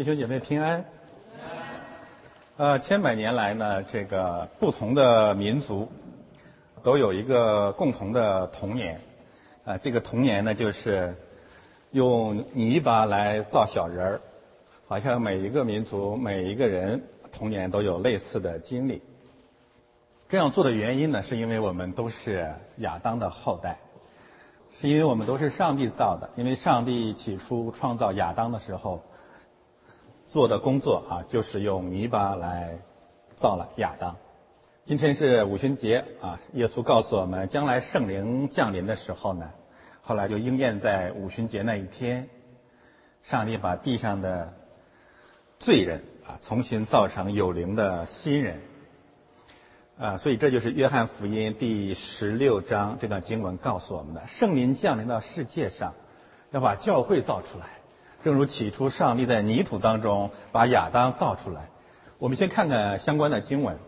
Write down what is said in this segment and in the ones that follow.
弟兄姐妹平安。呃，千百年来呢，这个不同的民族都有一个共同的童年，啊、这个童年呢，就是用泥巴来造小人儿，好像每一个民族、每一个人童年都有类似的经历。这样做的原因呢，是因为我们都是亚当的后代，是因为我们都是上帝造的，因为上帝起初创造亚当的时候。做的工作啊，就是用泥巴来造了亚当。今天是五旬节啊，耶稣告诉我们，将来圣灵降临的时候呢，后来就应验在五旬节那一天，上帝把地上的罪人啊重新造成有灵的新人。啊，所以这就是约翰福音第十六章这段经文告诉我们的：圣灵降临到世界上，要把教会造出来。正如起初上帝在泥土当中把亚当造出来，我们先看看相关的经文。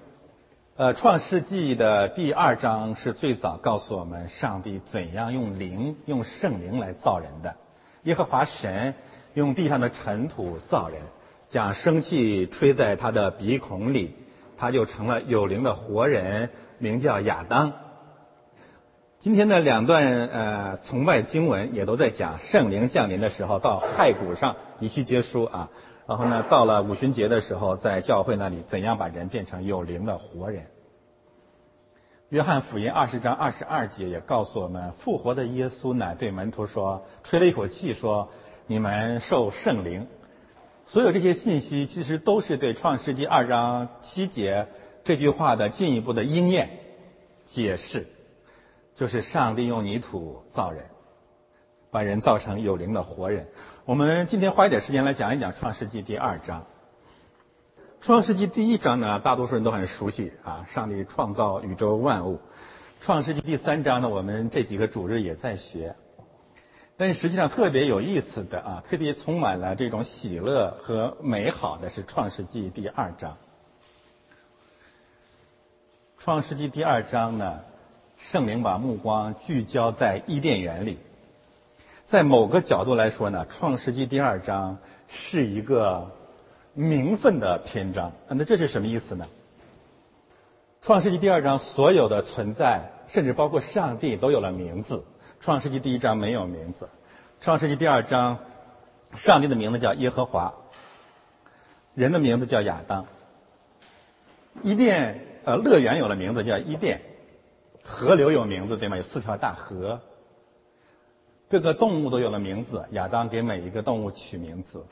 呃，《创世纪》的第二章是最早告诉我们上帝怎样用灵、用圣灵来造人的。耶和华神用地上的尘土造人，将生气吹在他的鼻孔里，他就成了有灵的活人，名叫亚当。今天的两段呃崇拜经文也都在讲圣灵降临的时候，到骸骨上一气结书啊。然后呢，到了五旬节的时候，在教会那里怎样把人变成有灵的活人。约翰福音二十章二十二节也告诉我们，复活的耶稣呢对门徒说，吹了一口气说：“你们受圣灵。”所有这些信息其实都是对创世纪二章七节这句话的进一步的应验解释。就是上帝用泥土造人，把人造成有灵的活人。我们今天花一点时间来讲一讲《创世纪》第二章。创世纪第一章呢，大多数人都很熟悉啊，上帝创造宇宙万物。创世纪第三章呢，我们这几个主日也在学。但是实际上特别有意思的啊，特别充满了这种喜乐和美好的是创世纪第二章。创世纪第二章呢，圣灵把目光聚焦在伊甸园里。在某个角度来说呢，创世纪第二章是一个名分的篇章。那这是什么意思呢？创世纪第二章所有的存在，甚至包括上帝，都有了名字。创世纪第一章没有名字，创世纪第二章，上帝的名字叫耶和华，人的名字叫亚当。伊甸呃乐园有了名字叫伊甸，河流有名字对吗？有四条大河。各个动物都有了名字，亚当给每一个动物取名字。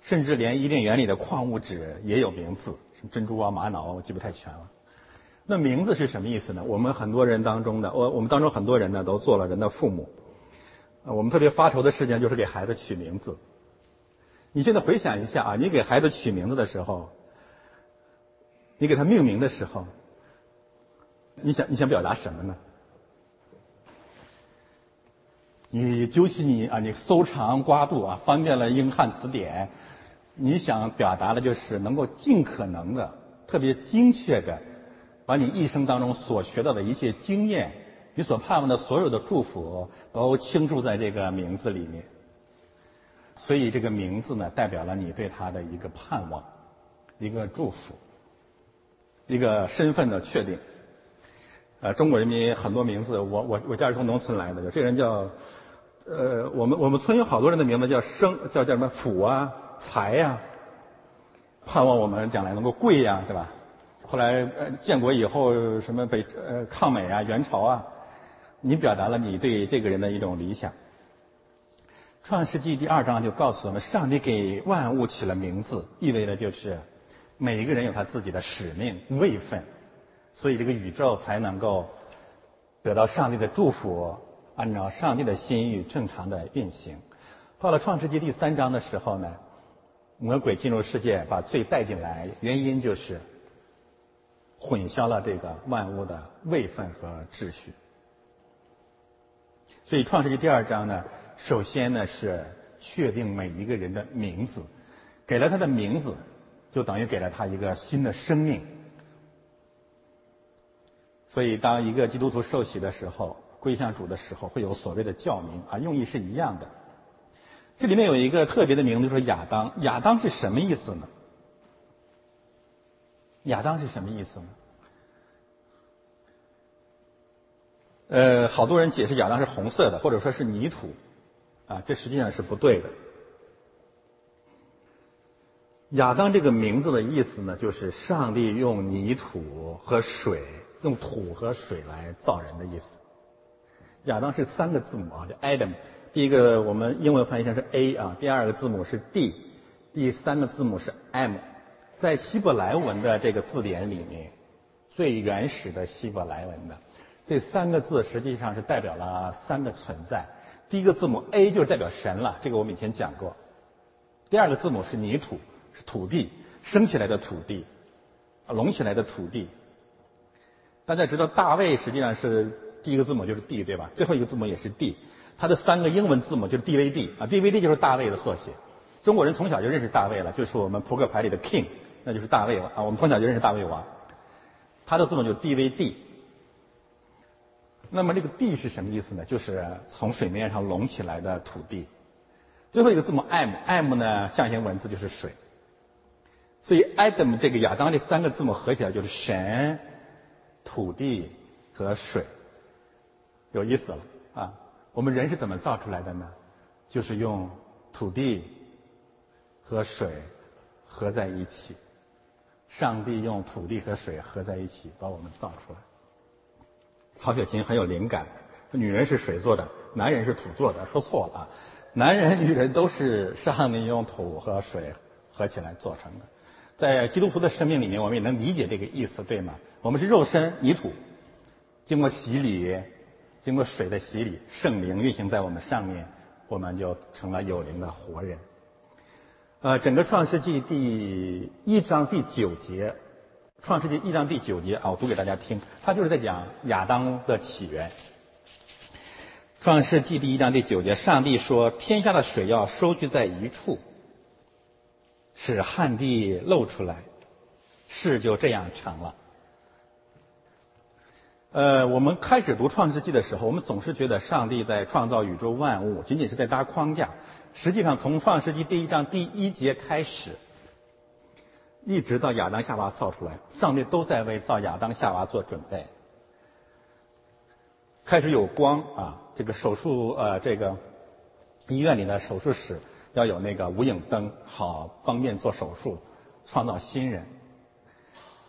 甚至连伊甸园里的矿物质也有名字，什么珍珠啊、玛瑙啊，我记不太全了。那名字是什么意思呢？我们很多人当中的，我我们当中很多人呢，都做了人的父母。我们特别发愁的事情就是给孩子取名字。你现在回想一下啊，你给孩子取名字的时候，你给他命名的时候，你想你想表达什么呢？你究其你啊，你搜肠刮肚啊，翻遍了英汉词典，你想表达的就是能够尽可能的、特别精确的。把你一生当中所学到的一切经验，你所盼望的所有的祝福，都倾注在这个名字里面。所以这个名字呢，代表了你对他的一个盼望，一个祝福，一个身份的确定。呃，中国人民很多名字，我我我家是从农村来的，有这人叫，呃，我们我们村有好多人的名字叫生，叫叫什么福啊、财呀，盼望我们将来能够贵呀，对吧？后来，呃，建国以后，什么北呃抗美啊、元朝啊，你表达了你对这个人的一种理想。创世纪第二章就告诉我们，上帝给万物起了名字，意味着就是每一个人有他自己的使命位分，所以这个宇宙才能够得到上帝的祝福，按照上帝的心意正常的运行。到了创世纪第三章的时候呢，魔鬼进入世界，把罪带进来，原因就是。混淆了这个万物的位分和秩序，所以《创世纪》第二章呢，首先呢是确定每一个人的名字，给了他的名字，就等于给了他一个新的生命。所以，当一个基督徒受洗的时候，归向主的时候，会有所谓的教名啊，用意是一样的。这里面有一个特别的名字，说亚当。亚当是什么意思呢？亚当是什么意思呢？呃，好多人解释亚当是红色的，或者说是泥土，啊，这实际上是不对的。亚当这个名字的意思呢，就是上帝用泥土和水，用土和水来造人的意思。亚当是三个字母啊，叫 Adam。第一个我们英文翻译成是 A 啊，第二个字母是 D，第三个字母是 M。在希伯来文的这个字典里面，最原始的希伯来文的这三个字实际上是代表了三个存在。第一个字母 A 就是代表神了，这个我们以前讲过。第二个字母是泥土，是土地升起来的土地，隆起来的土地。大家知道大卫实际上是第一个字母就是 D 对吧？最后一个字母也是 D，它的三个英文字母就是 DVD 啊，DVD 就是大卫的缩写。中国人从小就认识大卫了，就是我们扑克牌里的 King。那就是大卫了啊！我们从小就认识大卫王，他的字母就是 D V D。那么这个 D 是什么意思呢？就是从水面上隆起来的土地。最后一个字母 M，M 呢象形文字就是水。所以 Adam 这个亚当这三个字母合起来就是神、土地和水。有意思了啊！我们人是怎么造出来的呢？就是用土地和水合在一起。上帝用土地和水合在一起，把我们造出来。曹雪芹很有灵感，女人是水做的，男人是土做的，说错了啊！男人、女人都是上帝用土和水合起来做成的。在基督徒的生命里面，我们也能理解这个意思，对吗？我们是肉身泥土，经过洗礼，经过水的洗礼，圣灵运行在我们上面，我们就成了有灵的活人。呃，整个创世纪第一章第九节，创世纪一章第九节啊，我读给大家听，他就是在讲亚当的起源。创世纪第一章第九节，上帝说：“天下的水要收聚在一处，使旱地露出来，事就这样成了。”呃，我们开始读创世纪的时候，我们总是觉得上帝在创造宇宙万物，仅仅是在搭框架。实际上，从创世纪第一章第一节开始，一直到亚当夏娃造出来，上帝都在为造亚当夏娃做准备。开始有光啊，这个手术呃，这个医院里的手术室要有那个无影灯，好方便做手术，创造新人。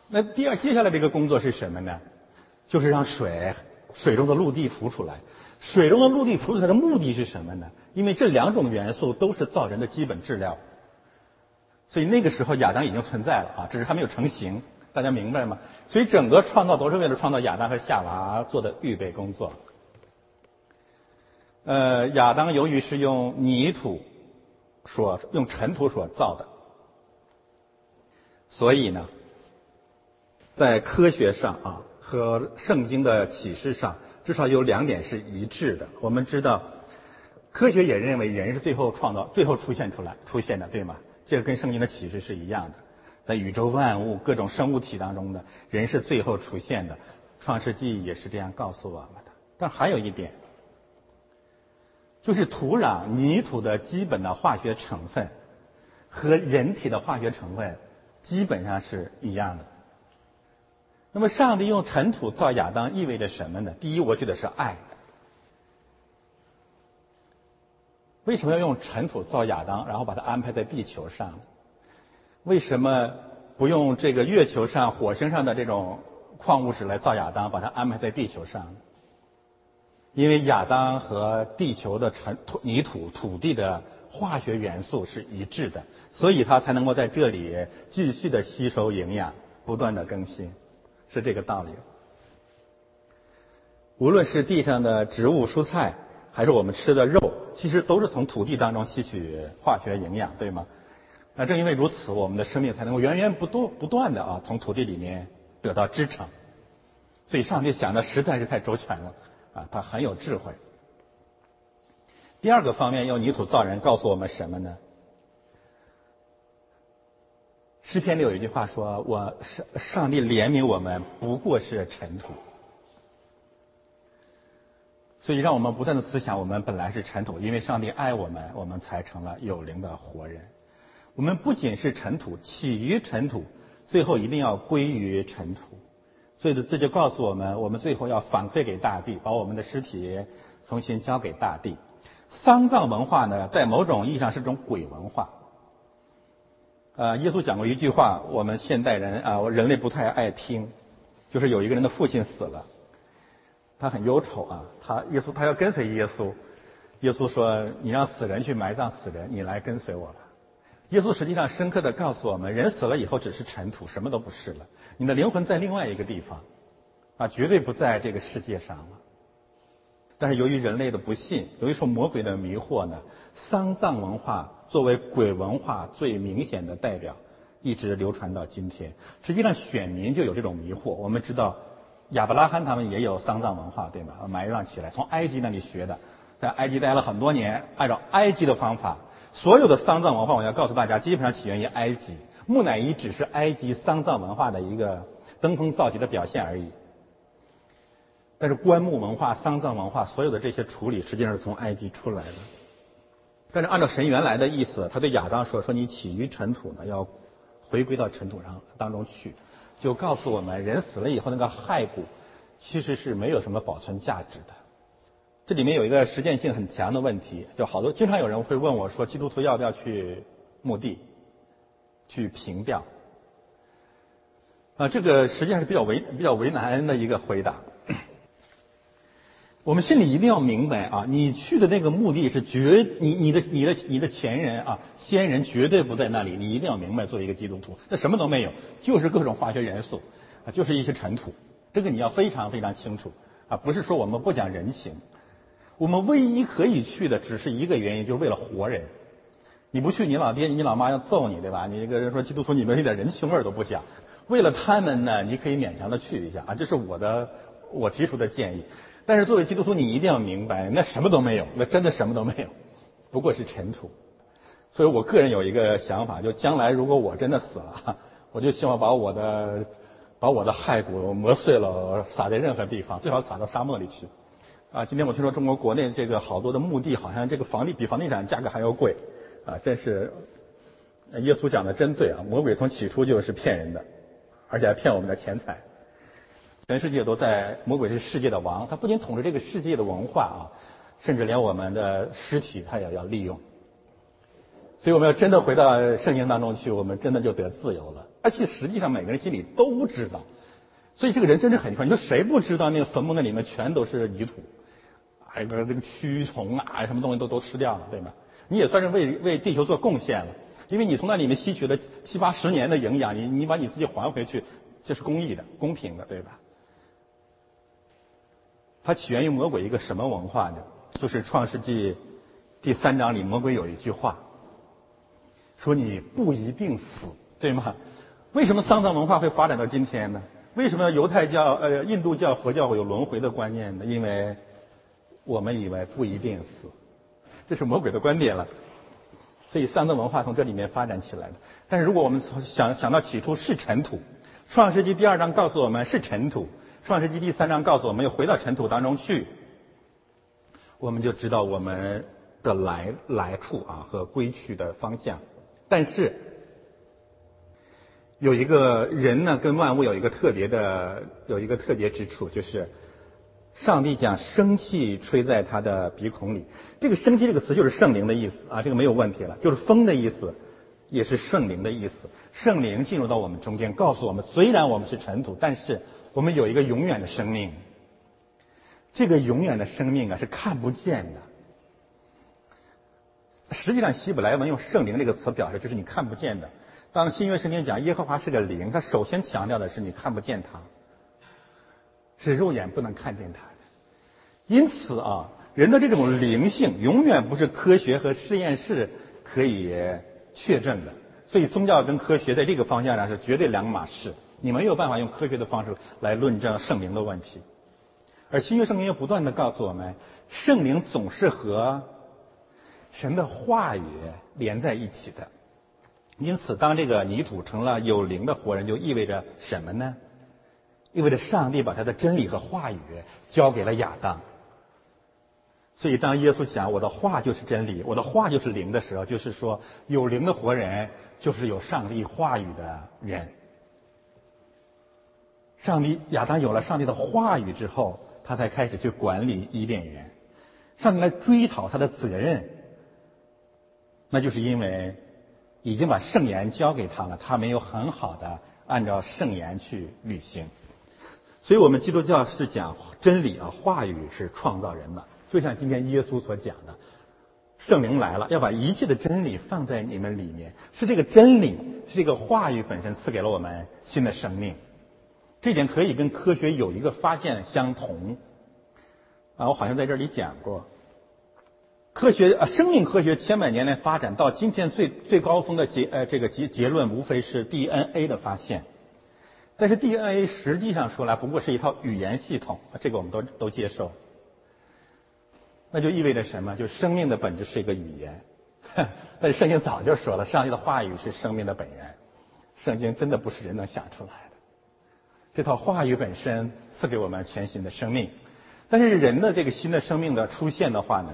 那第二，接下来的一个工作是什么呢？就是让水水中的陆地浮出来。水中的陆地浮出来的目的是什么呢？因为这两种元素都是造人的基本质料，所以那个时候亚当已经存在了啊，只是还没有成型。大家明白吗？所以整个创造都是为了创造亚当和夏娃做的预备工作。呃，亚当由于是用泥土所用尘土所造的，所以呢，在科学上啊和圣经的启示上。至少有两点是一致的。我们知道，科学也认为人是最后创造、最后出现出来、出现的，对吗？这个跟圣经的启示是一样的。在宇宙万物、各种生物体当中的人是最后出现的，《创世纪》也是这样告诉我们的。但还有一点，就是土壤、泥土的基本的化学成分和人体的化学成分基本上是一样的。那么，上帝用尘土造亚当意味着什么呢？第一，我觉得是爱。为什么要用尘土造亚当，然后把他安排在地球上？为什么不用这个月球上、火星上的这种矿物质来造亚当，把它安排在地球上？因为亚当和地球的尘土、泥土、土地的化学元素是一致的，所以它才能够在这里继续的吸收营养，不断的更新。是这个道理。无论是地上的植物、蔬菜，还是我们吃的肉，其实都是从土地当中吸取化学营养，对吗？那正因为如此，我们的生命才能够源源不断、不断的啊，从土地里面得到支撑。所以，上帝想的实在是太周全了啊，他很有智慧。第二个方面，用泥土造人，告诉我们什么呢？诗篇里有一句话说：“我上上帝怜悯我们，不过是尘土。”所以，让我们不断的思想：我们本来是尘土，因为上帝爱我们，我们才成了有灵的活人。我们不仅是尘土，起于尘土，最后一定要归于尘土。所以，这就告诉我们：我们最后要反馈给大地，把我们的尸体重新交给大地。丧葬文化呢，在某种意义上是种鬼文化。呃，耶稣讲过一句话，我们现代人啊，人类不太爱听，就是有一个人的父亲死了，他很忧愁啊，他耶稣他要跟随耶稣，耶稣说：“你让死人去埋葬死人，你来跟随我吧。”耶稣实际上深刻的告诉我们，人死了以后只是尘土，什么都不是了，你的灵魂在另外一个地方，啊，绝对不在这个世界上了。但是由于人类的不信，由于受魔鬼的迷惑呢，丧葬文化作为鬼文化最明显的代表，一直流传到今天。实际上，选民就有这种迷惑。我们知道，亚伯拉罕他们也有丧葬文化，对吗？埋葬起来，从埃及那里学的，在埃及待了很多年，按照埃及的方法，所有的丧葬文化，我要告诉大家，基本上起源于埃及。木乃伊只是埃及丧葬文化的一个登峰造极的表现而已。但是棺木文化、丧葬文化，所有的这些处理实际上是从埃及出来的。但是按照神原来的意思，他对亚当说：“说你起于尘土呢，要回归到尘土上当中去。”就告诉我们，人死了以后那个骸骨其实是没有什么保存价值的。这里面有一个实践性很强的问题，就好多经常有人会问我说：“基督徒要不要去墓地去凭吊？”啊，这个实际上是比较为比较为难的一个回答。我们心里一定要明白啊，你去的那个目的是绝你你的你的你的前人啊先人绝对不在那里，你一定要明白。作为一个基督徒，那什么都没有，就是各种化学元素，啊，就是一些尘土。这个你要非常非常清楚啊，不是说我们不讲人情，我们唯一可以去的只是一个原因，就是为了活人，你不去，你老爹、你老妈要揍你，对吧？你这个人说基督徒，你们一点人情味都不讲。为了他们呢，你可以勉强的去一下啊，这是我的我提出的建议。但是作为基督徒，你一定要明白，那什么都没有，那真的什么都没有，不过是尘土。所以我个人有一个想法，就将来如果我真的死了，我就希望把我的把我的骸骨磨碎了，撒在任何地方，最好撒到沙漠里去。啊，今天我听说中国国内这个好多的墓地，好像这个房地比房地产价格还要贵，啊，真是耶稣讲的真对啊！魔鬼从起初就是骗人的，而且还骗我们的钱财。全世界都在，魔鬼是世界的王，他不仅统治这个世界的文化啊，甚至连我们的尸体他也要利用。所以我们要真的回到圣经当中去，我们真的就得自由了。而且实际上每个人心里都知道，所以这个人真是很奇怪。你说谁不知道那个坟墓那里面全都是泥土？还有个这个蛆虫啊，什么东西都都吃掉了，对吗？你也算是为为地球做贡献了，因为你从那里面吸取了七八十年的营养，你你把你自己还回去，这是公益的、公平的，对吧？它起源于魔鬼一个什么文化呢？就是《创世纪》第三章里，魔鬼有一句话，说你不一定死，对吗？为什么丧葬文化会发展到今天呢？为什么犹太教、呃印度教、佛教会有轮回的观念呢？因为我们以为不一定死，这是魔鬼的观点了。所以丧葬文化从这里面发展起来的。但是如果我们从想想到起初是尘土，《创世纪》第二章告诉我们是尘土，《创世纪》第三章告诉我们又回到尘土当中去，我们就知道我们的来来处啊和归去的方向。但是有一个人呢，跟万物有一个特别的有一个特别之处，就是。上帝将生气吹在他的鼻孔里，这个“生气”这个词就是圣灵的意思啊，这个没有问题了，就是风的意思，也是圣灵的意思。圣灵进入到我们中间，告诉我们：虽然我们是尘土，但是我们有一个永远的生命。这个永远的生命啊，是看不见的。实际上，希伯来文用“圣灵”这个词表示，就是你看不见的。当新约圣经讲耶和华是个灵，他首先强调的是你看不见他。是肉眼不能看见它的，因此啊，人的这种灵性永远不是科学和实验室可以确证的。所以，宗教跟科学在这个方向上是绝对两码事。你没有办法用科学的方式来论证圣灵的问题。而新约圣经又不断的告诉我们，圣灵总是和神的话语连在一起的。因此，当这个泥土成了有灵的活人，就意味着什么呢？意味着上帝把他的真理和话语交给了亚当。所以，当耶稣讲“我的话就是真理，我的话就是灵”的时候，就是说有灵的活人就是有上帝话语的人。上帝亚当有了上帝的话语之后，他才开始去管理伊甸园。上帝来追讨他的责任，那就是因为已经把圣言交给他了，他没有很好的按照圣言去履行。所以我们基督教是讲真理啊，话语是创造人的，就像今天耶稣所讲的，圣灵来了，要把一切的真理放在你们里面，是这个真理，是这个话语本身赐给了我们新的生命，这点可以跟科学有一个发现相同。啊，我好像在这里讲过，科学啊，生命科学千百年来发展到今天最最高峰的结呃这个结结论，无非是 DNA 的发现。但是 DNA 实际上说来不过是一套语言系统，这个我们都都接受。那就意味着什么？就生命的本质是一个语言。但是圣经早就说了，上帝的话语是生命的本源。圣经真的不是人能想出来的。这套话语本身赐给我们全新的生命。但是人的这个新的生命的出现的话呢，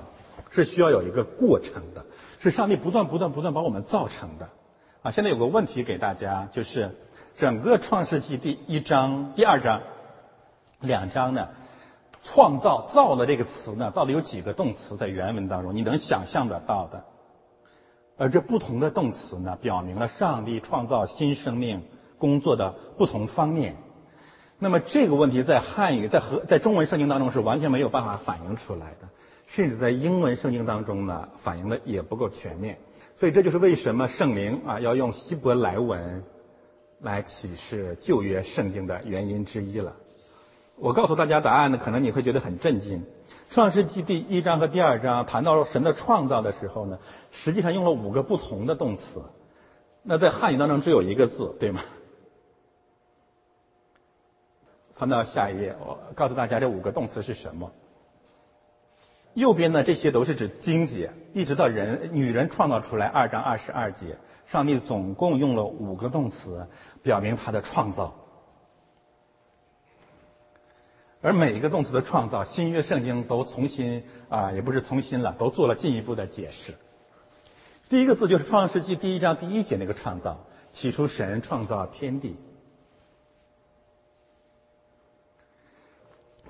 是需要有一个过程的，是上帝不断不断不断把我们造成的。啊，现在有个问题给大家，就是。整个创世纪第一章、第二章两章呢，创造“造”的这个词呢，到底有几个动词在原文当中？你能想象得到的？而这不同的动词呢，表明了上帝创造新生命工作的不同方面。那么这个问题在汉语、在和在中文圣经当中是完全没有办法反映出来的，甚至在英文圣经当中呢，反映的也不够全面。所以这就是为什么圣灵啊要用希伯来文。来启示旧约圣经的原因之一了。我告诉大家答案呢，可能你会觉得很震惊。创世纪第一章和第二章谈到神的创造的时候呢，实际上用了五个不同的动词。那在汉语当中只有一个字，对吗？翻到下一页，我告诉大家这五个动词是什么。右边呢，这些都是指经节，一直到人女人创造出来二章二十二节，上帝总共用了五个动词，表明他的创造。而每一个动词的创造，新约圣经都重新啊，也不是重新了，都做了进一步的解释。第一个字就是创世纪第一章第一节那个创造，起初神创造天地。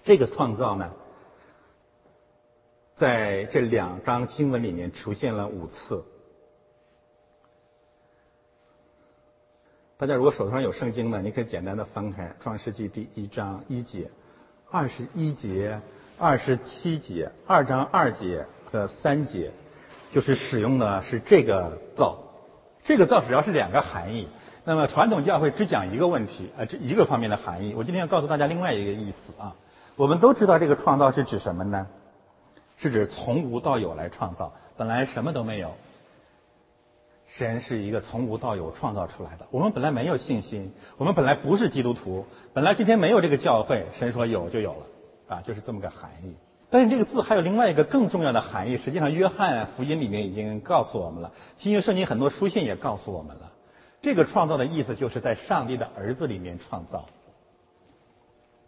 这个创造呢，在这两章经文里面出现了五次。大家如果手头上有圣经呢，你可以简单的翻开创世纪第一章一节。二十一节、二十七节、二章二节和三节，就是使用的是这个造。这个造主要是两个含义。那么传统教会只讲一个问题，呃，这一个方面的含义。我今天要告诉大家另外一个意思啊。我们都知道这个创造是指什么呢？是指从无到有来创造，本来什么都没有。神是一个从无到有创造出来的。我们本来没有信心，我们本来不是基督徒，本来今天没有这个教会。神说有就有了，啊，就是这么个含义。但是这个字还有另外一个更重要的含义。实际上，约翰福音里面已经告诉我们了，新约圣经很多书信也告诉我们了。这个创造的意思就是在上帝的儿子里面创造。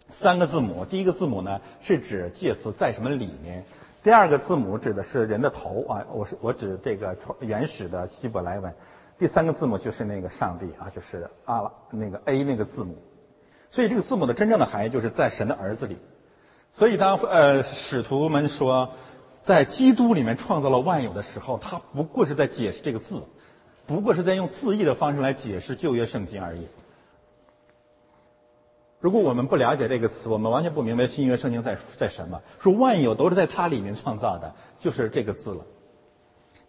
三个字母，第一个字母呢是指介词在什么里面。第二个字母指的是人的头啊，我是我指这个原始的希伯来文。第三个字母就是那个上帝啊，就是阿拉那个 A 那个字母。所以这个字母的真正的含义就是在神的儿子里。所以当呃使徒们说在基督里面创造了万有的时候，他不过是在解释这个字，不过是在用字义的方式来解释旧约圣经而已。如果我们不了解这个词，我们完全不明白新约圣经在在什么。说万有都是在它里面创造的，就是这个字了。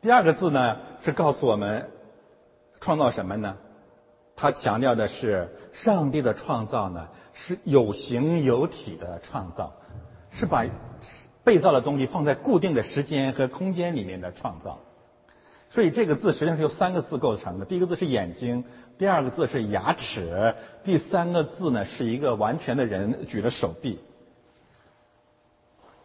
第二个字呢，是告诉我们创造什么呢？它强调的是上帝的创造呢，是有形有体的创造，是把被造的东西放在固定的时间和空间里面的创造。所以这个字实际上是由三个字构成的。第一个字是眼睛，第二个字是牙齿，第三个字呢是一个完全的人举着手臂。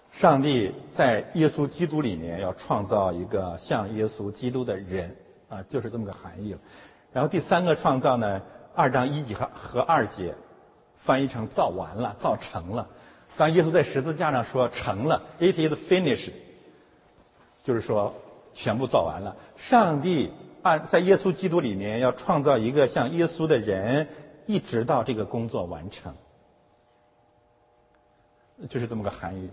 上帝在耶稣基督里面要创造一个像耶稣基督的人啊，就是这么个含义了。然后第三个创造呢，二章一节和和二节翻译成造完了、造成了。当耶稣在十字架上说成了，It is finished，就是说。全部造完了。上帝按在耶稣基督里面要创造一个像耶稣的人，一直到这个工作完成，就是这么个含义。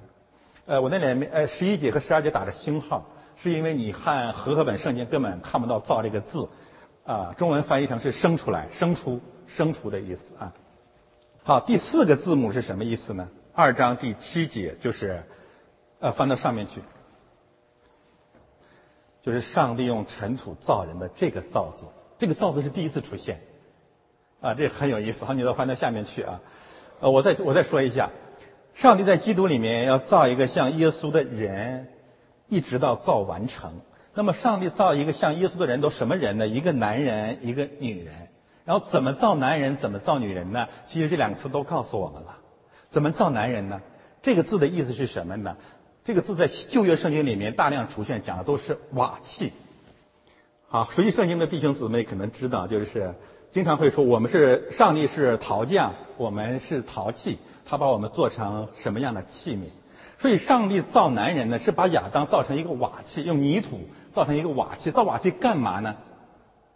呃，我那里面呃十一节和十二节打着星号，是因为你看和合本圣经根本看不到“造”这个字，啊，中文翻译成是生出来、生出、生出的意思啊。好，第四个字母是什么意思呢？二章第七节就是，呃，翻到上面去。就是上帝用尘土造人的这个“造”字，这个“造”字是第一次出现，啊，这很有意思。好，你都翻到下面去啊。呃，我再我再说一下，上帝在基督里面要造一个像耶稣的人，一直到造完成。那么，上帝造一个像耶稣的人都什么人呢？一个男人，一个女人。然后怎么造男人，怎么造女人呢？其实这两个词都告诉我们了。怎么造男人呢？这个字的意思是什么呢？这个字在旧约圣经里面大量出现，讲的都是瓦器。好，熟悉圣经的弟兄姊妹可能知道，就是经常会说我们是上帝是陶匠，我们是陶器，他把我们做成什么样的器皿？所以上帝造男人呢，是把亚当造成一个瓦器，用泥土造成一个瓦器。造瓦器干嘛呢？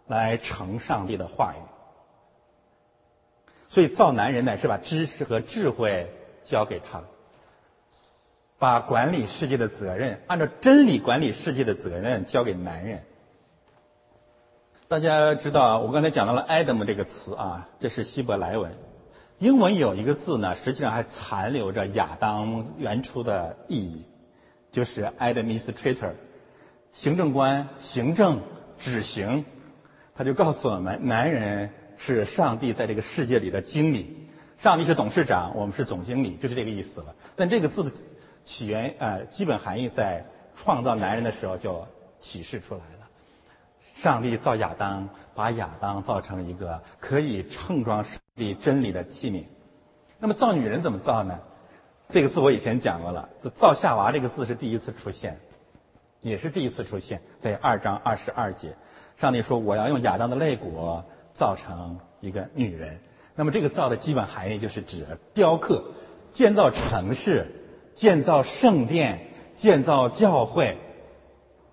来成上帝的话语。所以造男人呢，是把知识和智慧交给他。把管理世界的责任，按照真理管理世界的责任交给男人。大家知道，我刚才讲到了 “Adam” 这个词啊，这是希伯来文。英文有一个字呢，实际上还残留着亚当原初的意义，就是 “administrator”，行政官、行政、执行。他就告诉我们，男人是上帝在这个世界里的经理，上帝是董事长，我们是总经理，就是这个意思了。但这个字的起源，呃，基本含义在创造男人的时候就启示出来了。上帝造亚当，把亚当造成一个可以盛装上帝真理的器皿。那么造女人怎么造呢？这个字我以前讲过了，造夏娃这个字是第一次出现，也是第一次出现在二章二十二节。上帝说：“我要用亚当的肋骨造成一个女人。”那么这个造的基本含义就是指雕刻、建造城市、建造圣殿、建造教会，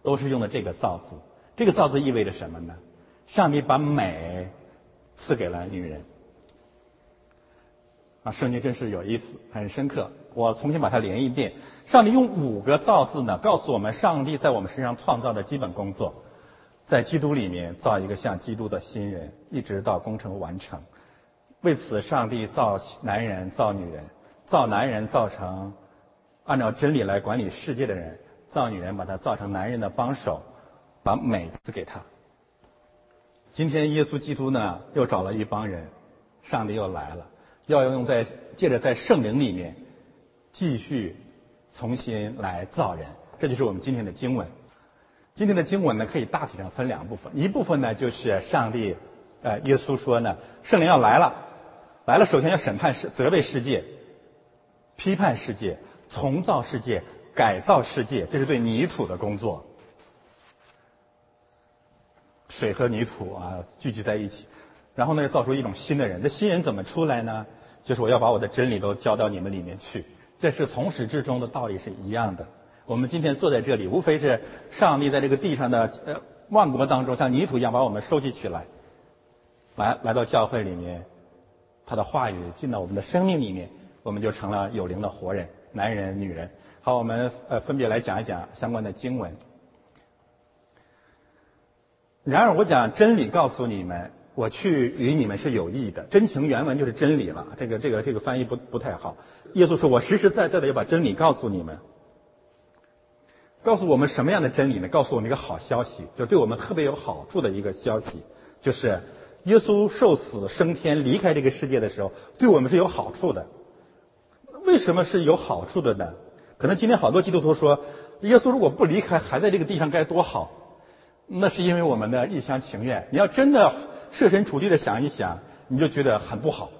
都是用的这个造字。这个造字意味着什么呢？上帝把美赐给了女人。啊，圣经真是有意思，很深刻。我重新把它连一遍。上帝用五个造字呢，告诉我们上帝在我们身上创造的基本工作，在基督里面造一个像基督的新人，一直到工程完成。为此，上帝造男人，造女人，造男人造成按照真理来管理世界的人，造女人把她造成男人的帮手，把美赐给他。今天耶稣基督呢，又找了一帮人，上帝又来了，要用在借着在圣灵里面继续重新来造人。这就是我们今天的经文。今天的经文呢，可以大体上分两部分，一部分呢就是上帝，呃，耶稣说呢，圣灵要来了。来了，首先要审判世、责备世界、批判世界、重造世界、改造世界，这是对泥土的工作。水和泥土啊聚集在一起，然后呢，造出一种新的人。这新人怎么出来呢？就是我要把我的真理都教到你们里面去。这是从始至终的道理是一样的。我们今天坐在这里，无非是上帝在这个地上的呃万国当中，像泥土一样把我们收集起来，来来到教会里面。他的话语进到我们的生命里面，我们就成了有灵的活人，男人、女人。好，我们呃分别来讲一讲相关的经文。然而，我讲真理告诉你们，我去与你们是有益的。真情原文就是真理了，这个这个这个翻译不不太好。耶稣说：“我实实在在的要把真理告诉你们。”告诉我们什么样的真理呢？告诉我们一个好消息，就对我们特别有好处的一个消息，就是。耶稣受死升天离开这个世界的时候，对我们是有好处的。为什么是有好处的呢？可能今天好多基督徒说，耶稣如果不离开，还在这个地上该多好。那是因为我们的一厢情愿。你要真的设身处地的想一想，你就觉得很不好。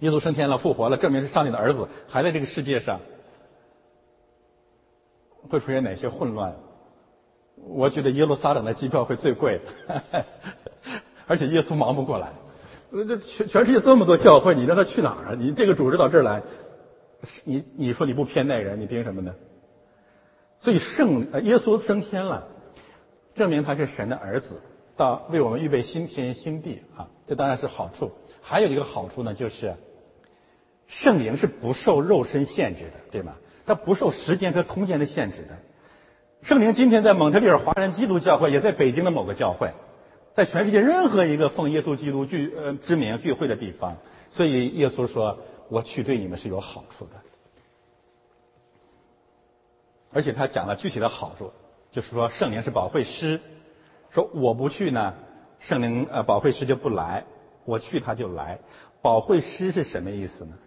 耶稣升天了，复活了，证明是上帝的儿子，还在这个世界上，会出现哪些混乱？我觉得耶路撒冷的机票会最贵。而且耶稣忙不过来，这全全世界这么多教会，你让他去哪儿啊？你这个组织到这儿来，你你说你不偏待人，你凭什么呢？所以圣耶稣升天了，证明他是神的儿子，到为我们预备新天新地啊，这当然是好处。还有一个好处呢，就是圣灵是不受肉身限制的，对吗？它不受时间和空间的限制的。圣灵今天在蒙特利尔华人基督教会，也在北京的某个教会。在全世界任何一个奉耶稣基督聚呃之名聚会的地方，所以耶稣说：“我去对你们是有好处的。”而且他讲了具体的好处，就是说圣灵是保惠师，说我不去呢，圣灵呃保惠师就不来；我去他就来。保惠师是什么意思呢？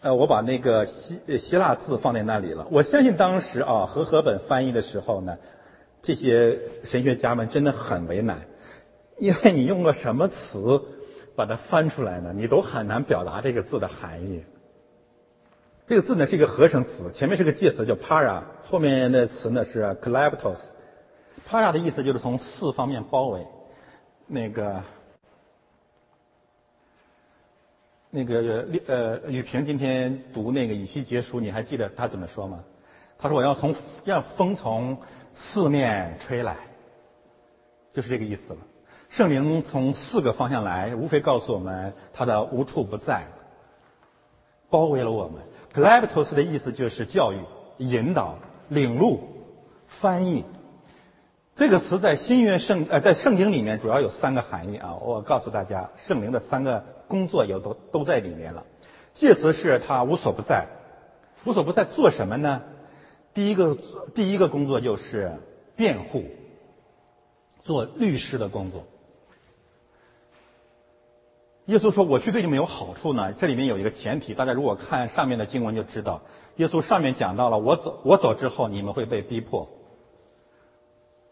呃，我把那个希希腊字放在那里了。我相信当时啊和合本翻译的时候呢。这些神学家们真的很为难，因为你用了什么词把它翻出来呢？你都很难表达这个字的含义。这个字呢是一个合成词，前面是个介词叫 para，后面的词呢是 colaptos。para 的意思就是从四方面包围。那个那个呃，雨萍今天读那个以西结书，你还记得他怎么说吗？他说：“我要从让风从。”四面吹来，就是这个意思了。圣灵从四个方向来，无非告诉我们他的无处不在，包围了我们。Glaptos 的意思就是教育、引导、领路、翻译。这个词在新约圣呃在圣经里面主要有三个含义啊。我告诉大家，圣灵的三个工作有都都在里面了。介词是他无所不在，无所不在做什么呢？第一个第一个工作就是辩护，做律师的工作。耶稣说：“我去对你们有好处呢。”这里面有一个前提，大家如果看上面的经文就知道，耶稣上面讲到了，我走我走之后，你们会被逼迫。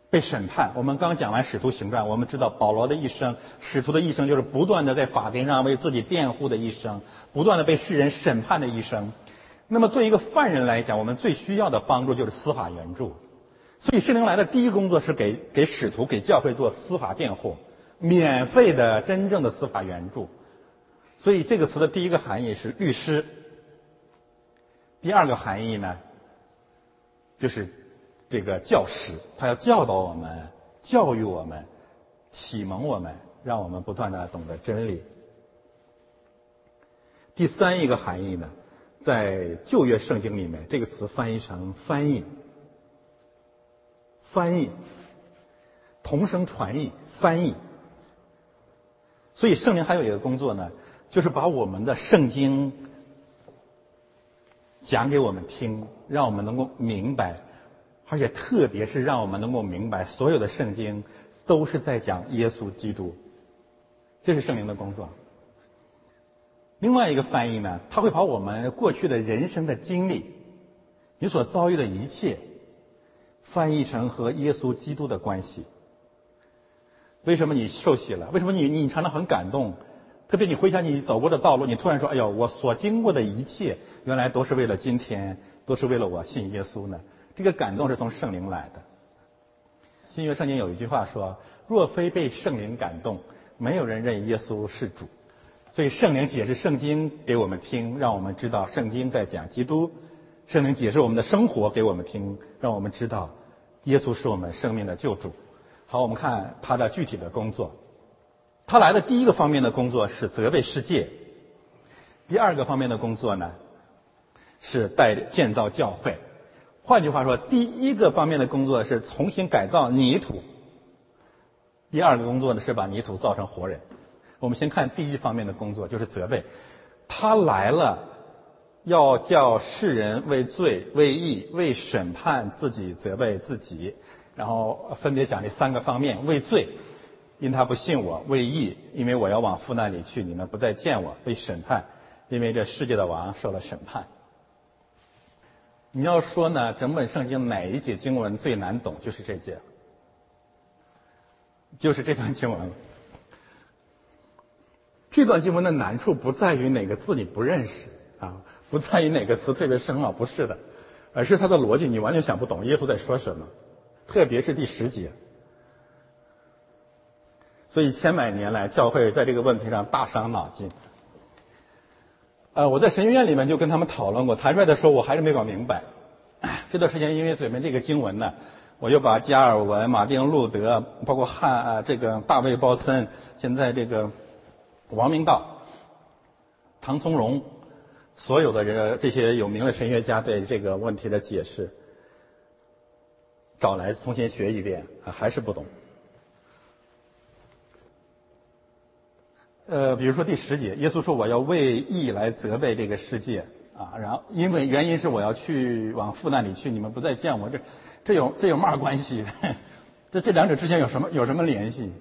被审判。我们刚讲完《使徒行传》，我们知道保罗的一生，使徒的一生就是不断的在法庭上为自己辩护的一生，不断的被世人审判的一生。那么，对一个犯人来讲，我们最需要的帮助就是司法援助。所以，圣灵来的第一工作是给给使徒、给教会做司法辩护，免费的、真正的司法援助。所以，这个词的第一个含义是律师。第二个含义呢，就是。这个教师，他要教导我们、教育我们、启蒙我们，让我们不断的懂得真理。第三一个含义呢，在旧约圣经里面，这个词翻译成翻译、翻译、同声传译、翻译。所以圣灵还有一个工作呢，就是把我们的圣经讲给我们听，让我们能够明白。而且，特别是让我们能够明白，所有的圣经都是在讲耶稣基督，这是圣灵的工作。另外一个翻译呢，他会把我们过去的人生的经历，你所遭遇的一切，翻译成和耶稣基督的关系。为什么你受洗了？为什么你你常常很感动？特别你回想你走过的道路，你突然说：“哎呦，我所经过的一切，原来都是为了今天，都是为了我信耶稣呢。”这个感动是从圣灵来的。新约圣经有一句话说：“若非被圣灵感动，没有人认耶稣是主。”所以圣灵解释圣经给我们听，让我们知道圣经在讲基督；圣灵解释我们的生活给我们听，让我们知道耶稣是我们生命的救主。好，我们看他的具体的工作。他来的第一个方面的工作是责备世界；第二个方面的工作呢，是带建造教会。换句话说，第一个方面的工作是重新改造泥土；第二个工作呢是把泥土造成活人。我们先看第一方面的工作，就是责备。他来了，要叫世人为罪、为义、为审判自己，责备自己。然后分别讲这三个方面：为罪，因他不信我；为义，因为我要往父那里去，你们不再见我；为审判，因为这世界的王受了审判。你要说呢？整本圣经哪一节经文最难懂？就是这节，就是这段经文。这段经文的难处不在于哪个字你不认识啊，不在于哪个词特别深奥，不是的，而是它的逻辑你完全想不懂耶稣在说什么，特别是第十节。所以千百年来，教会在这个问题上大伤脑筋。呃，我在神学院里面就跟他们讨论过，谈出来的时候我还是没搞明白。这段时间因为准备这个经文呢，我又把加尔文、马丁路德，包括汉啊这个大卫鲍森，现在这个王明道、唐从容，所有的人这些有名的神学家对这个问题的解释，找来重新学一遍，还是不懂。呃，比如说第十节，耶稣说：“我要为义来责备这个世界啊。”然后，因为原因是我要去往父那里去，你们不再见我。这，这有这有嘛关系？这这两者之间有什么有什么联系？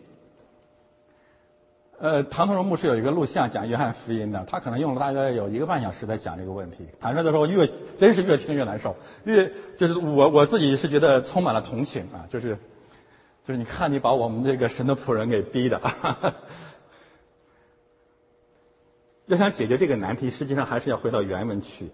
呃，唐同荣牧师有一个录像讲约翰福音的，他可能用了大概有一个半小时在讲这个问题。坦率的说，越真是越听越难受，越就是我我自己是觉得充满了同情啊，就是就是你看你把我们这个神的仆人给逼的。要想解决这个难题，实际上还是要回到原文去。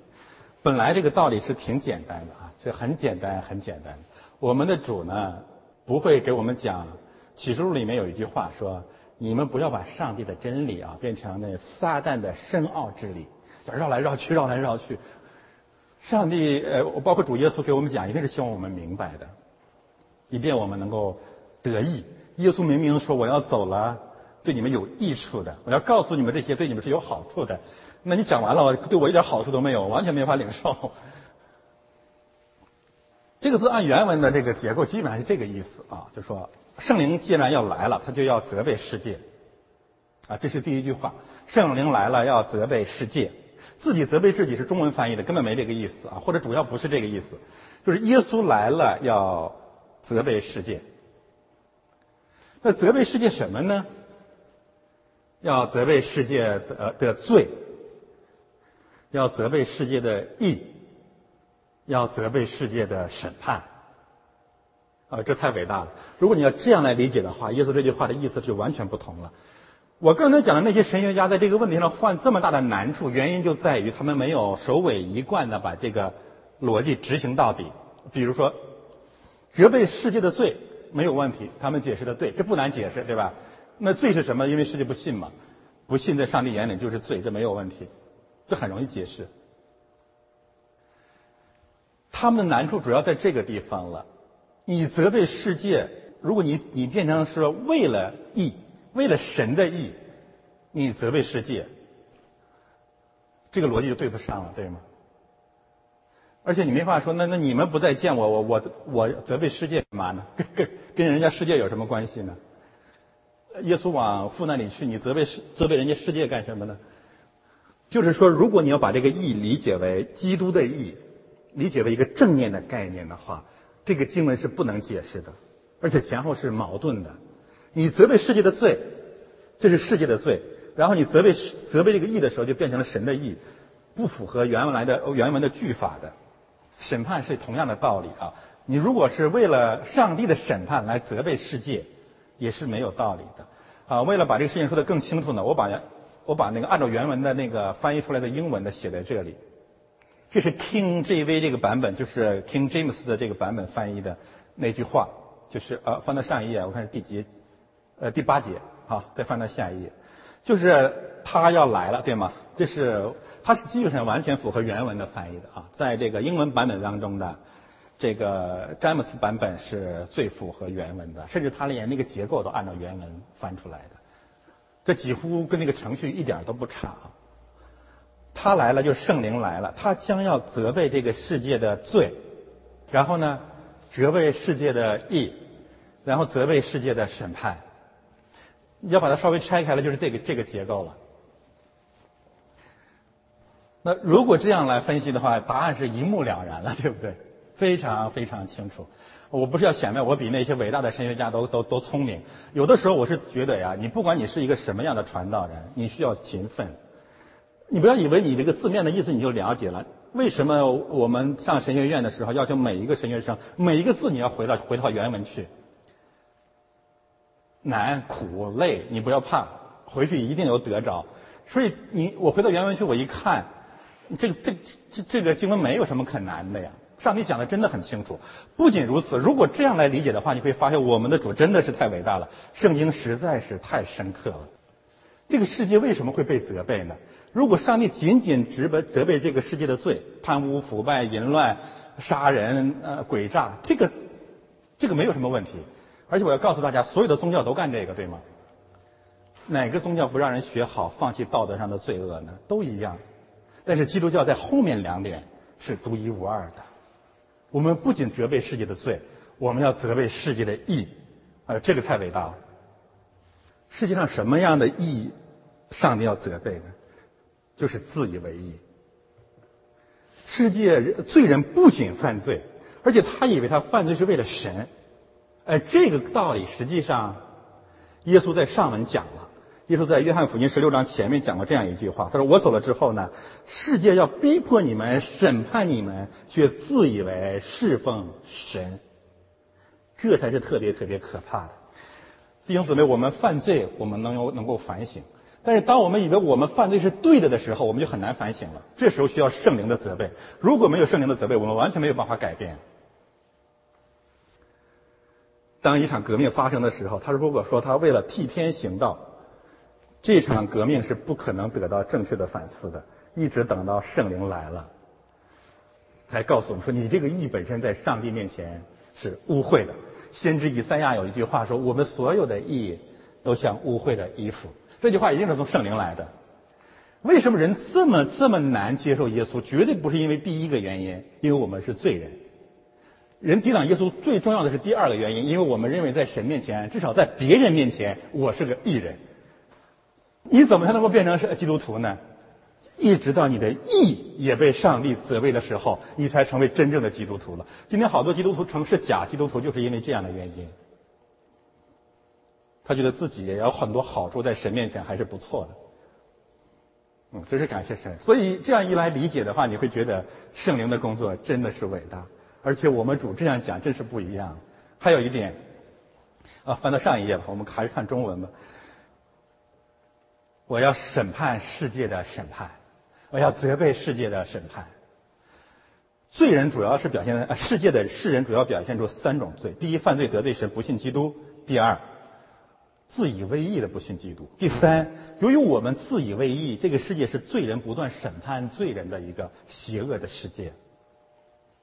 本来这个道理是挺简单的啊，这很简单，很简单。我们的主呢，不会给我们讲。启示录里面有一句话说：“你们不要把上帝的真理啊，变成那撒旦的深奥之理，绕来绕去，绕来绕去。”上帝呃，包括主耶稣给我们讲，一定是希望我们明白的，以便我们能够得益。耶稣明明说：“我要走了。”对你们有益处的，我要告诉你们这些对你们是有好处的。那你讲完了，对我一点好处都没有，完全没法领受。这个字按原文的这个结构，基本上是这个意思啊，就说圣灵既然要来了，他就要责备世界。啊，这是第一句话，圣灵来了要责备世界，自己责备自己是中文翻译的，根本没这个意思啊，或者主要不是这个意思，就是耶稣来了要责备世界。那责备世界什么呢？要责备世界的的罪，要责备世界的义，要责备世界的审判。啊，这太伟大了！如果你要这样来理解的话，耶稣这句话的意思就完全不同了。我刚才讲的那些神学家在这个问题上犯这么大的难处，原因就在于他们没有首尾一贯的把这个逻辑执行到底。比如说，责备世界的罪没有问题，他们解释的对，这不难解释，对吧？那罪是什么？因为世界不信嘛，不信在上帝眼里就是罪，这没有问题，这很容易解释。他们的难处主要在这个地方了。你责备世界，如果你你变成是为了义，为了神的义，你责备世界，这个逻辑就对不上了，对吗？而且你没法说，那那你们不再见我，我我我责备世界干嘛呢？跟跟跟人家世界有什么关系呢？耶稣往父那里去，你责备世责备人家世界干什么呢？就是说，如果你要把这个义理解为基督的义，理解为一个正面的概念的话。这个经文是不能解释的，而且前后是矛盾的。你责备世界的罪，这是世界的罪；然后你责备责备这个义的时候，就变成了神的义，不符合原来的原文的句法的。审判是同样的道理啊！你如果是为了上帝的审判来责备世界，也是没有道理的啊！为了把这个事情说得更清楚呢，我把我把那个按照原文的那个翻译出来的英文的写在这里。这是 King JV 这个版本，就是 King James 的这个版本翻译的那句话，就是呃，翻到上一页，我看是第几，呃，第八节，好，再翻到下一页，就是他要来了，对吗？这是它是基本上完全符合原文的翻译的啊，在这个英文版本当中的这个詹姆斯版本是最符合原文的，甚至他连那个结构都按照原文翻出来的，这几乎跟那个程序一点都不差啊。他来了，就圣灵来了。他将要责备这个世界的罪，然后呢，责备世界的义，然后责备世界的审判。你要把它稍微拆开了，就是这个这个结构了。那如果这样来分析的话，答案是一目了然了，对不对？非常非常清楚。我不是要显摆我比那些伟大的神学家都都都聪明。有的时候我是觉得呀，你不管你是一个什么样的传道人，你需要勤奋。你不要以为你这个字面的意思你就了解了。为什么我们上神学院的时候要求每一个神学生每一个字你要回到回到原文去？难、苦、累，你不要怕，回去一定有得着。所以你我回到原文去，我一看，这个这这这个经文没有什么可难的呀。上帝讲的真的很清楚。不仅如此，如果这样来理解的话，你会发现我们的主真的是太伟大了。圣经实在是太深刻了。这个世界为什么会被责备呢？如果上帝仅仅责备责备这个世界的罪，贪污、腐败、淫乱、杀人、呃诡诈，这个这个没有什么问题。而且我要告诉大家，所有的宗教都干这个，对吗？哪个宗教不让人学好，放弃道德上的罪恶呢？都一样。但是基督教在后面两点是独一无二的。我们不仅责备世界的罪，我们要责备世界的义。呃，这个太伟大了。世界上什么样的义，上帝要责备呢？就是自以为意。世界罪人不仅犯罪，而且他以为他犯罪是为了神。哎，这个道理实际上，耶稣在上文讲了。耶稣在约翰福音十六章前面讲过这样一句话：“他说我走了之后呢，世界要逼迫你们、审判你们，却自以为侍奉神。这才是特别特别可怕的。弟兄姊妹，我们犯罪，我们能有能够反省。”但是，当我们以为我们犯罪是对的的时候，我们就很难反省了。这时候需要圣灵的责备。如果没有圣灵的责备，我们完全没有办法改变。当一场革命发生的时候，他如果说他为了替天行道，这场革命是不可能得到正确的反思的。一直等到圣灵来了，才告诉我们说：“你这个义本身在上帝面前是污秽的。”先知以赛亚有一句话说：“我们所有的义都像污秽的衣服。”这句话一定是从圣灵来的。为什么人这么这么难接受耶稣？绝对不是因为第一个原因，因为我们是罪人。人抵挡耶稣最重要的是第二个原因，因为我们认为在神面前，至少在别人面前，我是个艺人。你怎么才能够变成是基督徒呢？一直到你的义也被上帝责备的时候，你才成为真正的基督徒了。今天好多基督徒成是假基督徒，就是因为这样的原因。他觉得自己也有很多好处，在神面前还是不错的。嗯，真是感谢神。所以这样一来理解的话，你会觉得圣灵的工作真的是伟大，而且我们主这样讲真是不一样。还有一点，啊，翻到上一页吧，我们还是看中文吧。我要审判世界的审判，我要责备世界的审判。罪人主要是表现在世界的世人主要表现出三种罪：第一，犯罪得罪神，不信基督；第二，自以为义的不信基督；第三，由于我们自以为义，这个世界是罪人不断审判罪人的一个邪恶的世界。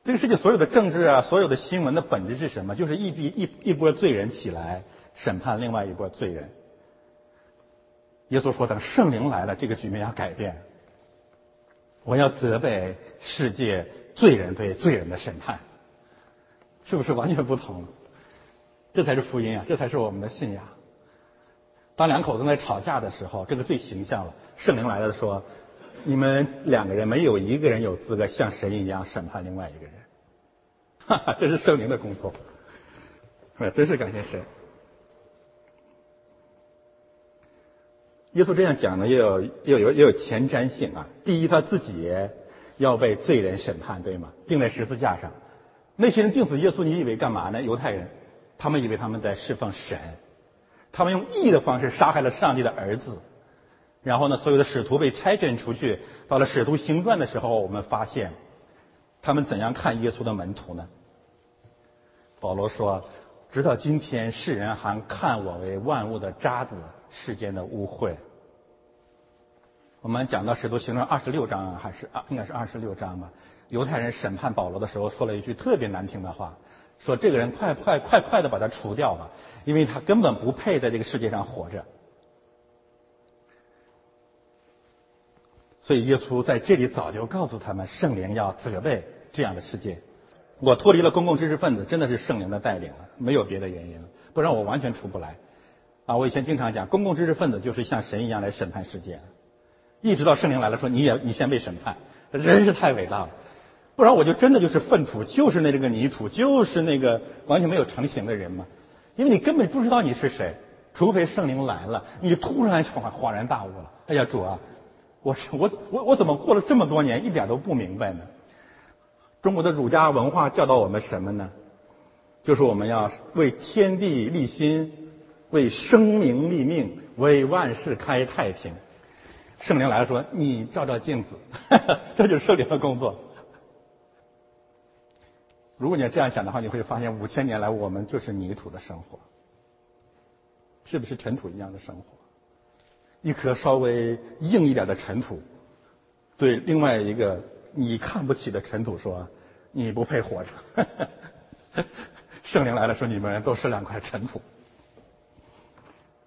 这个世界所有的政治啊，所有的新闻的本质是什么？就是一批一一波罪人起来审判另外一波罪人。耶稣说：“等圣灵来了，这个局面要改变。我要责备世界罪人对罪人的审判，是不是完全不同？这才是福音啊！这才是我们的信仰。当两口子在吵架的时候，这个最形象了。圣灵来了，说：你们两个人没有一个人有资格像神一样审判另外一个人。哈哈，这是圣灵的工作。哎，真是感谢神。”耶稣这样讲呢，也有也有也有前瞻性啊。第一，他自己要被罪人审判，对吗？钉在十字架上，那些人钉死耶稣，你以为干嘛呢？犹太人，他们以为他们在侍奉神，他们用义的方式杀害了上帝的儿子。然后呢，所有的使徒被拆卷出去。到了使徒行传的时候，我们发现，他们怎样看耶稣的门徒呢？保罗说：“直到今天，世人还看我为万物的渣子。”世间的污秽。我们讲到《使徒行传》二十六章，还是啊，应该是二十六章吧？犹太人审判保罗的时候，说了一句特别难听的话，说这个人快快快快的把他除掉吧，因为他根本不配在这个世界上活着。所以耶稣在这里早就告诉他们，圣灵要责备这样的世界。我脱离了公共知识分子，真的是圣灵的带领了，没有别的原因了，不然我完全出不来。啊，我以前经常讲，公共知识分子就是像神一样来审判世界，一直到圣灵来了，说你也你先被审判，人是太伟大了，不然我就真的就是粪土，就是那这个泥土，就是那个完全没有成型的人嘛，因为你根本不知道你是谁，除非圣灵来了，你突然恍恍然大悟了，哎呀主啊，我我我我怎么过了这么多年一点都不明白呢？中国的儒家文化教导我们什么呢？就是我们要为天地立心。为生民立命，为万世开太平。圣灵来了，说：“你照照镜子，这就是圣灵的工作。”如果你要这样想的话，你会发现五千年来我们就是泥土的生活，是不是尘土一样的生活？一颗稍微硬一点的尘土，对另外一个你看不起的尘土说：“ 你不配活着。”圣灵来了，说：“你们都是两块尘土。”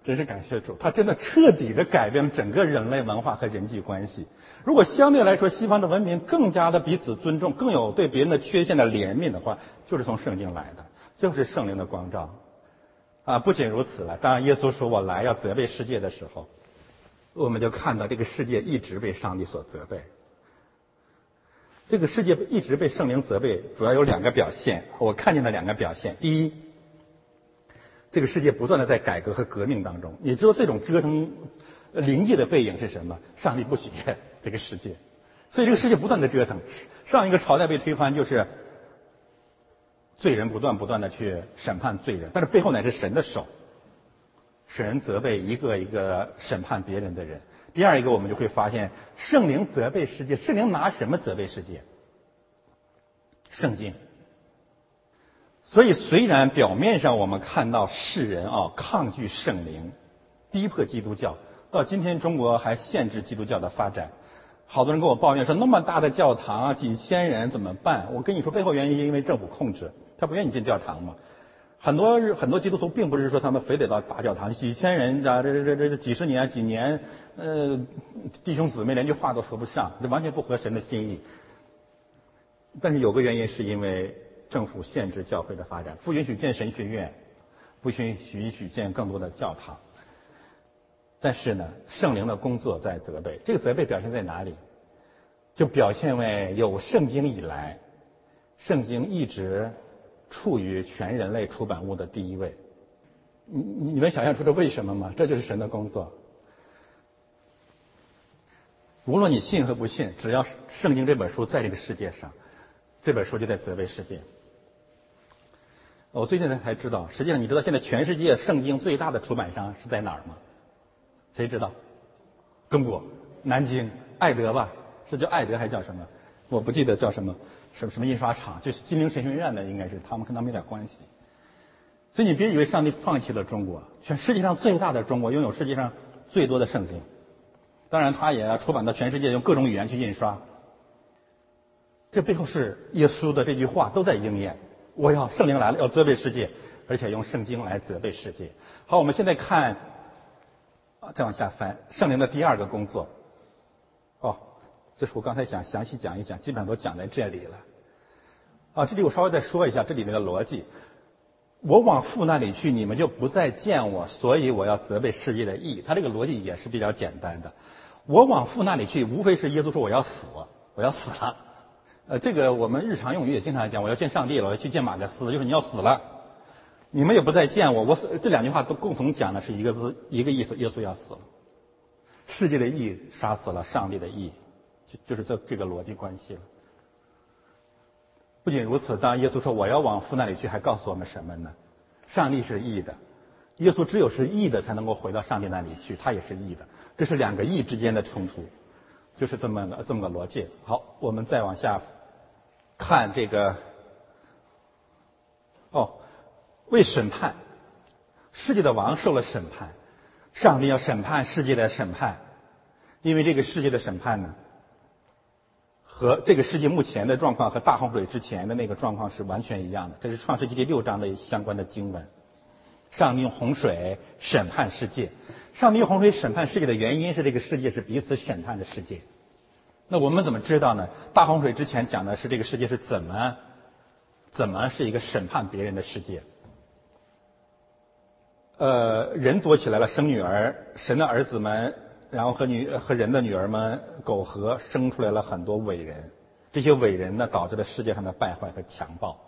真是感谢主，他真的彻底的改变了整个人类文化和人际关系。如果相对来说，西方的文明更加的彼此尊重，更有对别人的缺陷的怜悯的话，就是从圣经来的，就是圣灵的光照。啊，不仅如此了，当耶稣说我来要责备世界的时候，我们就看到这个世界一直被上帝所责备。这个世界一直被圣灵责备，主要有两个表现，我看见了两个表现。第一。这个世界不断的在改革和革命当中，你知道这种折腾灵界的背影是什么？上帝不喜悦这个世界，所以这个世界不断的折腾。上一个朝代被推翻，就是罪人不断不断的去审判罪人，但是背后乃是神的手，神责备一个一个审判别人的人。第二一个，我们就会发现圣灵责备世界，圣灵拿什么责备世界？圣经。所以，虽然表面上我们看到世人啊抗拒圣灵，逼迫基督教，到今天中国还限制基督教的发展，好多人跟我抱怨说，那么大的教堂，几千人怎么办？我跟你说，背后原因因为政府控制，他不愿意进教堂嘛。很多很多基督徒并不是说他们非得到大教堂，几千人啊，这这这这几十年几年，呃，弟兄姊妹连句话都说不上，这完全不合神的心意。但是有个原因是因为。政府限制教会的发展，不允许建神学院，不允许允许建更多的教堂。但是呢，圣灵的工作在责备，这个责备表现在哪里？就表现为有圣经以来，圣经一直处于全人类出版物的第一位。你你你能想象出这为什么吗？这就是神的工作。无论你信和不信，只要圣经这本书在这个世界上，这本书就在责备世界。我最近才才知道，实际上你知道现在全世界圣经最大的出版商是在哪儿吗？谁知道？中国南京爱德吧？是叫爱德还是叫什么？我不记得叫什么什么什么印刷厂，就是金陵神学院的，应该是他们跟他们有点关系。所以你别以为上帝放弃了中国，全世界上最大的中国拥有世界上最多的圣经。当然，他也要出版到全世界，用各种语言去印刷。这背后是耶稣的这句话都在应验。我要圣灵来了，要责备世界，而且用圣经来责备世界。好，我们现在看，啊，再往下翻，圣灵的第二个工作。哦，这是我刚才想详细讲一讲，基本上都讲在这里了。啊，这里我稍微再说一下这里面的逻辑。我往父那里去，你们就不再见我，所以我要责备世界的意义。他这个逻辑也是比较简单的。我往父那里去，无非是耶稣说我要死，我要死了。呃，这个我们日常用语也经常讲，我要见上帝了，我要去见马克思，就是你要死了，你们也不再见我，我死。这两句话都共同讲的是一个字，一个意思，耶稣要死了，世界的义杀死了上帝的义，就就是这这个逻辑关系了。不仅如此，当耶稣说我要往父那里去，还告诉我们什么呢？上帝是义的，耶稣只有是义的才能够回到上帝那里去，他也是义的。这是两个义之间的冲突，就是这么个这么个逻辑。好，我们再往下看这个。哦，为审判世界的王受了审判，上帝要审判世界的审判，因为这个世界的审判呢。和这个世界目前的状况和大洪水之前的那个状况是完全一样的。这是创世纪第六章的相关的经文。上帝用洪水审判世界，上帝用洪水审判世界的原因是这个世界是彼此审判的世界。那我们怎么知道呢？大洪水之前讲的是这个世界是怎么怎么是一个审判别人的世界。呃，人多起来了，生女儿，神的儿子们。然后和女和人的女儿们苟合，生出来了很多伟人。这些伟人呢，导致了世界上的败坏和强暴。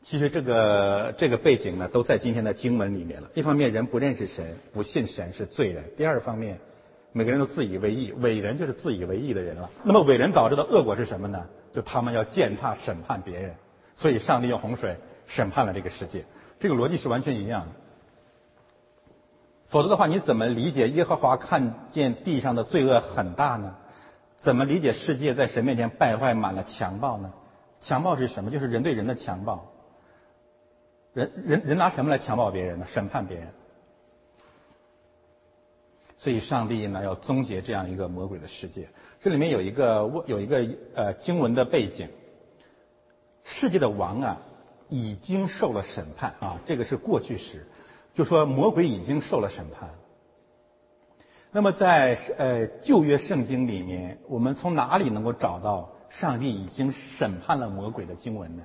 其实这个这个背景呢，都在今天的经文里面了。一方面，人不认识神，不信神是罪人；第二方面，每个人都自以为意，伟人就是自以为意的人了。那么，伟人导致的恶果是什么呢？就他们要践踏审判别人，所以上帝用洪水审判了这个世界。这个逻辑是完全一样的。否则的话，你怎么理解耶和华看见地上的罪恶很大呢？怎么理解世界在神面前败坏满了强暴呢？强暴是什么？就是人对人的强暴。人人人拿什么来强暴别人呢？审判别人。所以上帝呢要终结这样一个魔鬼的世界。这里面有一个有一个呃经文的背景。世界的王啊，已经受了审判啊，这个是过去时。就说魔鬼已经受了审判。那么在呃旧约圣经里面，我们从哪里能够找到上帝已经审判了魔鬼的经文呢？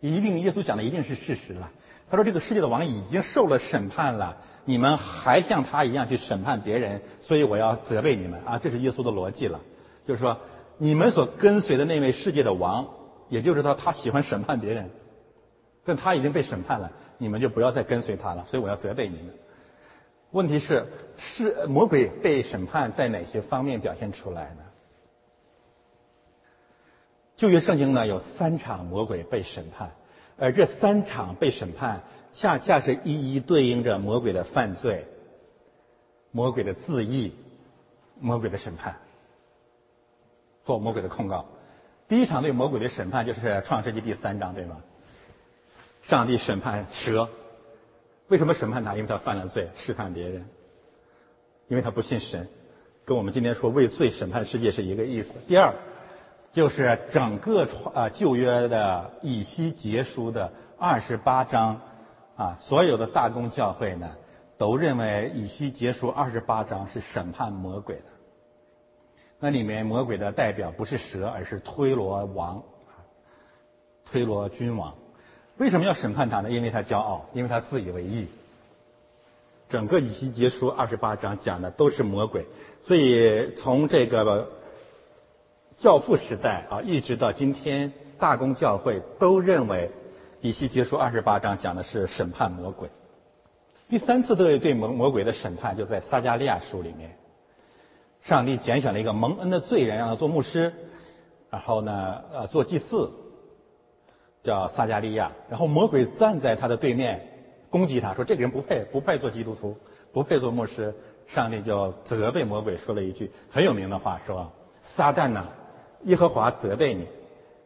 一定耶稣讲的一定是事实了。他说这个世界的王已经受了审判了，你们还像他一样去审判别人，所以我要责备你们啊！这是耶稣的逻辑了，就是说你们所跟随的那位世界的王，也就是说他喜欢审判别人。但他已经被审判了，你们就不要再跟随他了。所以我要责备你们。问题是，是魔鬼被审判在哪些方面表现出来呢？旧约圣经呢有三场魔鬼被审判，而这三场被审判恰恰是一一对应着魔鬼的犯罪、魔鬼的自义、魔鬼的审判或魔鬼的控告。第一场对魔鬼的审判就是创世纪第三章，对吗？上帝审判蛇，为什么审判他？因为他犯了罪，试探别人，因为他不信神，跟我们今天说为罪审判世界是一个意思。第二，就是整个创啊旧约的以西结书的二十八章，啊所有的大公教会呢，都认为以西结书二十八章是审判魔鬼的。那里面魔鬼的代表不是蛇，而是推罗王，推罗君王。为什么要审判他呢？因为他骄傲，因为他自以为意。整个以西结书二十八章讲的都是魔鬼，所以从这个教父时代啊，一直到今天，大公教会都认为以西结书二十八章讲的是审判魔鬼。第三次对对魔魔鬼的审判就在撒加利亚书里面，上帝拣选了一个蒙恩的罪人让他做牧师，然后呢，呃，做祭祀，叫撒加利亚。然后魔鬼站在他的对面攻击他说：“这个人不配，不配做基督徒，不配做牧师。”上帝就责备魔鬼说了一句很有名的话：“说撒旦呐，耶和华责备你，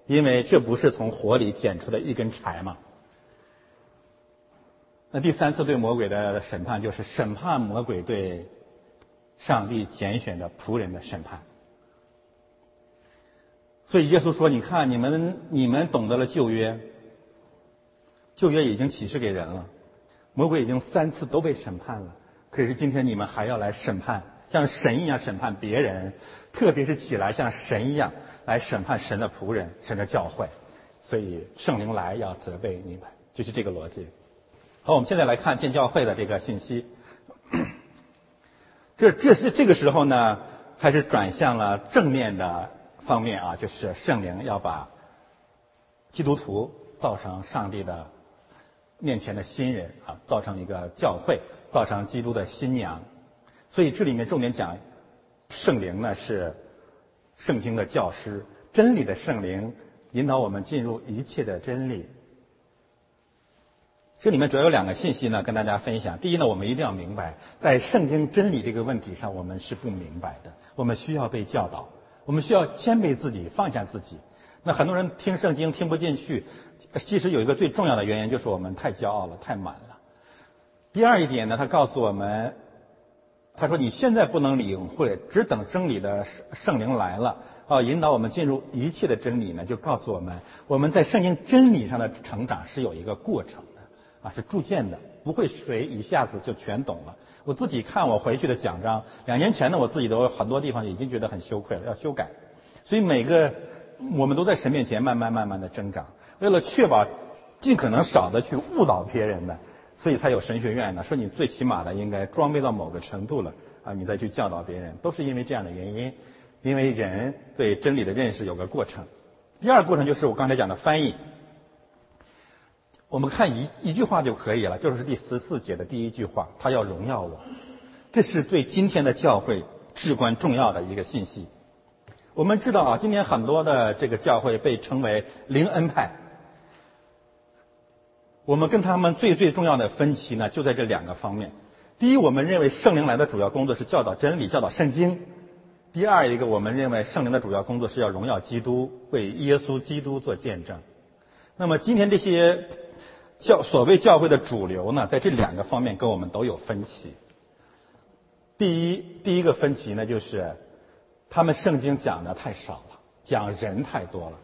因为这不是从火里捡出的一根柴吗？”那第三次对魔鬼的审判，就是审判魔鬼对上帝拣选的仆人的审判。所以耶稣说：“你看，你们你们懂得了旧约，旧约已经启示给人了，魔鬼已经三次都被审判了。可是今天你们还要来审判，像神一样审判别人，特别是起来像神一样来审判神的仆人、神的教会。所以圣灵来要责备你们，就是这个逻辑。”好，我们现在来看建教会的这个信息。这这是这个时候呢，开始转向了正面的方面啊，就是圣灵要把基督徒造成上帝的面前的新人啊，造成一个教会，造成基督的新娘。所以这里面重点讲，圣灵呢是圣经的教师，真理的圣灵引导我们进入一切的真理。这里面主要有两个信息呢，跟大家分享。第一呢，我们一定要明白，在圣经真理这个问题上，我们是不明白的，我们需要被教导，我们需要谦卑自己，放下自己。那很多人听圣经听不进去，其实有一个最重要的原因，就是我们太骄傲了，太满了。第二一点呢，他告诉我们，他说你现在不能领会，只等真理的圣圣灵来了，啊，引导我们进入一切的真理呢，就告诉我们，我们在圣经真理上的成长是有一个过程的。啊，是逐渐的，不会谁一下子就全懂了。我自己看我回去的讲章，两年前呢，我自己都很多地方已经觉得很羞愧了，要修改。所以每个我们都在神面前慢慢慢慢的增长，为了确保尽可能少的去误导别人呢，所以才有神学院呢。说你最起码的应该装备到某个程度了啊，你再去教导别人，都是因为这样的原因，因为人对真理的认识有个过程。第二个过程就是我刚才讲的翻译。我们看一一句话就可以了，就是第十四节的第一句话，他要荣耀我，这是对今天的教会至关重要的一个信息。我们知道啊，今天很多的这个教会被称为灵恩派，我们跟他们最最重要的分歧呢，就在这两个方面。第一，我们认为圣灵来的主要工作是教导真理、教导圣经；第二一个，我们认为圣灵的主要工作是要荣耀基督，为耶稣基督做见证。那么今天这些。教所谓教会的主流呢，在这两个方面跟我们都有分歧。第一，第一个分歧呢，就是他们圣经讲的太少了，讲人太多了。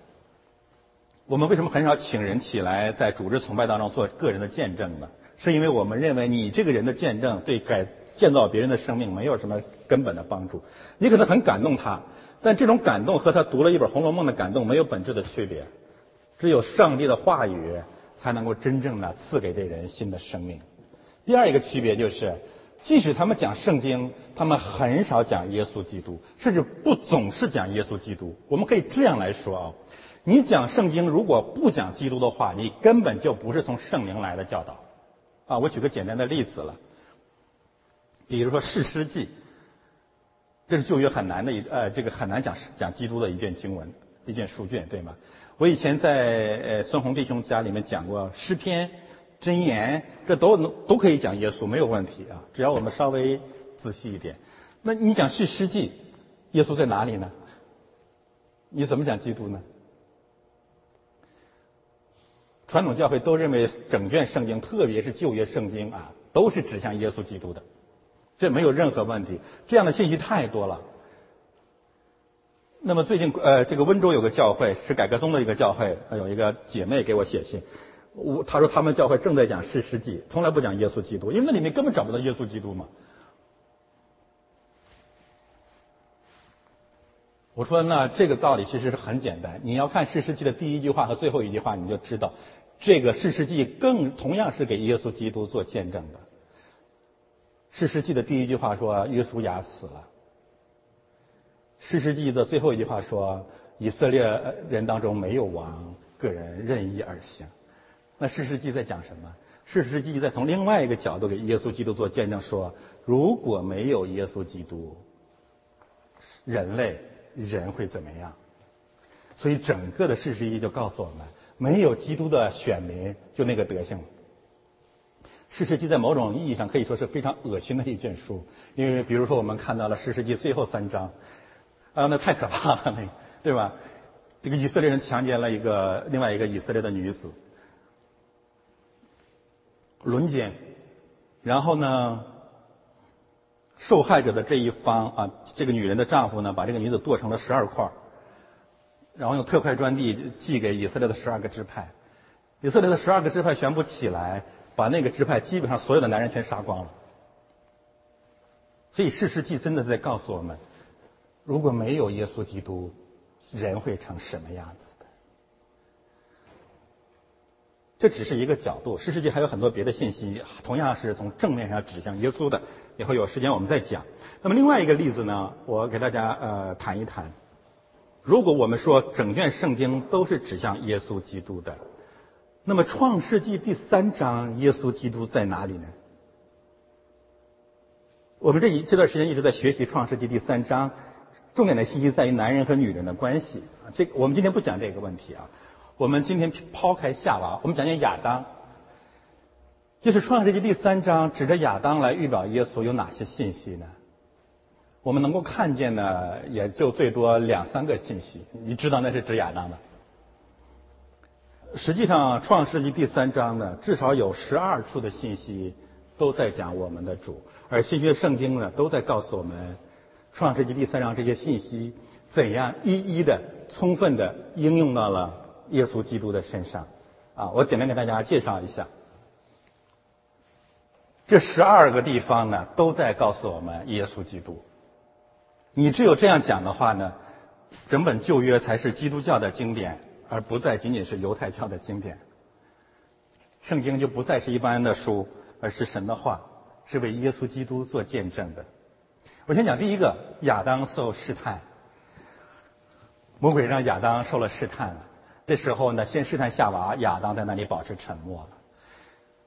我们为什么很少请人起来在主织崇拜当中做个人的见证呢？是因为我们认为你这个人的见证对改建造别人的生命没有什么根本的帮助。你可能很感动他，但这种感动和他读了一本《红楼梦》的感动没有本质的区别。只有上帝的话语。才能够真正的赐给这人新的生命。第二一个区别就是，即使他们讲圣经，他们很少讲耶稣基督，甚至不总是讲耶稣基督。我们可以这样来说啊，你讲圣经如果不讲基督的话，你根本就不是从圣灵来的教导。啊，我举个简单的例子了，比如说《士师记》，这是旧约很难的一呃，这个很难讲讲基督的一卷经文，一卷书卷，对吗？我以前在呃孙红弟兄家里面讲过诗篇、箴言，这都都可以讲耶稣没有问题啊，只要我们稍微仔细一点。那你讲是诗记，耶稣在哪里呢？你怎么讲基督呢？传统教会都认为整卷圣经，特别是旧约圣经啊，都是指向耶稣基督的，这没有任何问题。这样的信息太多了。那么最近，呃，这个温州有个教会是改革宗的一个教会，有一个姐妹给我写信，我她说他们教会正在讲《事实记》，从来不讲耶稣基督，因为那里面根本找不到耶稣基督嘛。我说那这个道理其实是很简单，你要看《诗诗记》的第一句话和最后一句话，你就知道，这个《诗诗记》更同样是给耶稣基督做见证的。《诗诗记》的第一句话说：“约书亚死了。”诗世纪的最后一句话说：“以色列人当中没有王，个人任意而行。”那诗世纪在讲什么？事实记在从另外一个角度给耶稣基督做见证，说如果没有耶稣基督，人类人会怎么样？所以整个的事实记就告诉我们，没有基督的选民就那个德行。事实记在某种意义上可以说是非常恶心的一卷书，因为比如说我们看到了事实记最后三章，啊，那太可怕了，那对吧？这个以色列人强奸了一个另外一个以色列的女子，轮奸，然后呢，受害者的这一方啊，这个女人的丈夫呢，把这个女子剁成了十二块然后用特快专递寄给以色列的十二个支派，以色列的十二个支派全部起来，把那个支派基本上所有的男人全杀光了。所以事实记真的在告诉我们，如果没有耶稣基督，人会成什么样子的？这只是一个角度，事实记还有很多别的信息，同样是从正面上指向耶稣的。以后有时间我们再讲。那么另外一个例子呢，我给大家呃谈一谈。如果我们说整卷圣经都是指向耶稣基督的，那么创世纪第三章耶稣基督在哪里呢？我们这一这段时间一直在学习创世纪第三章，重点的信息在于男人和女人的关系啊。这我们今天不讲这个问题啊，我们今天抛开夏娃，我们讲讲亚当。就是创世纪第三章指着亚当来预表耶稣有哪些信息呢？我们能够看见的也就最多两三个信息，你知道那是指亚当的。实际上，《创世纪》第三章呢，至少有十二处的信息都在讲我们的主，而新约圣经呢，都在告诉我们，《创世纪》第三章这些信息怎样一一的、充分的应用到了耶稣基督的身上。啊，我简单给大家介绍一下，这十二个地方呢，都在告诉我们耶稣基督。你只有这样讲的话呢，整本旧约才是基督教的经典，而不再仅仅是犹太教的经典。圣经就不再是一般的书，而是神的话，是为耶稣基督做见证的。我先讲第一个，亚当受试探，魔鬼让亚当受了试探了。这时候呢，先试探夏娃，亚当在那里保持沉默了。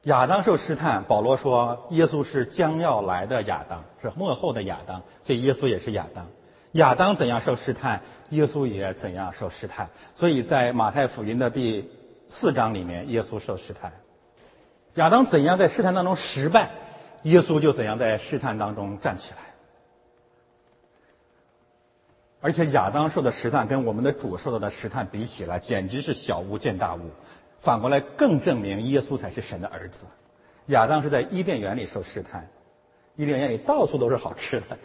亚当受试探，保罗说耶稣是将要来的亚当，是幕后的亚当，所以耶稣也是亚当。亚当怎样受试探，耶稣也怎样受试探。所以在马太福音的第四章里面，耶稣受试探。亚当怎样在试探当中失败，耶稣就怎样在试探当中站起来。而且亚当受的试探跟我们的主受到的试探比起来，简直是小巫见大巫。反过来更证明耶稣才是神的儿子。亚当是在伊甸园里受试探，伊甸园里到处都是好吃的，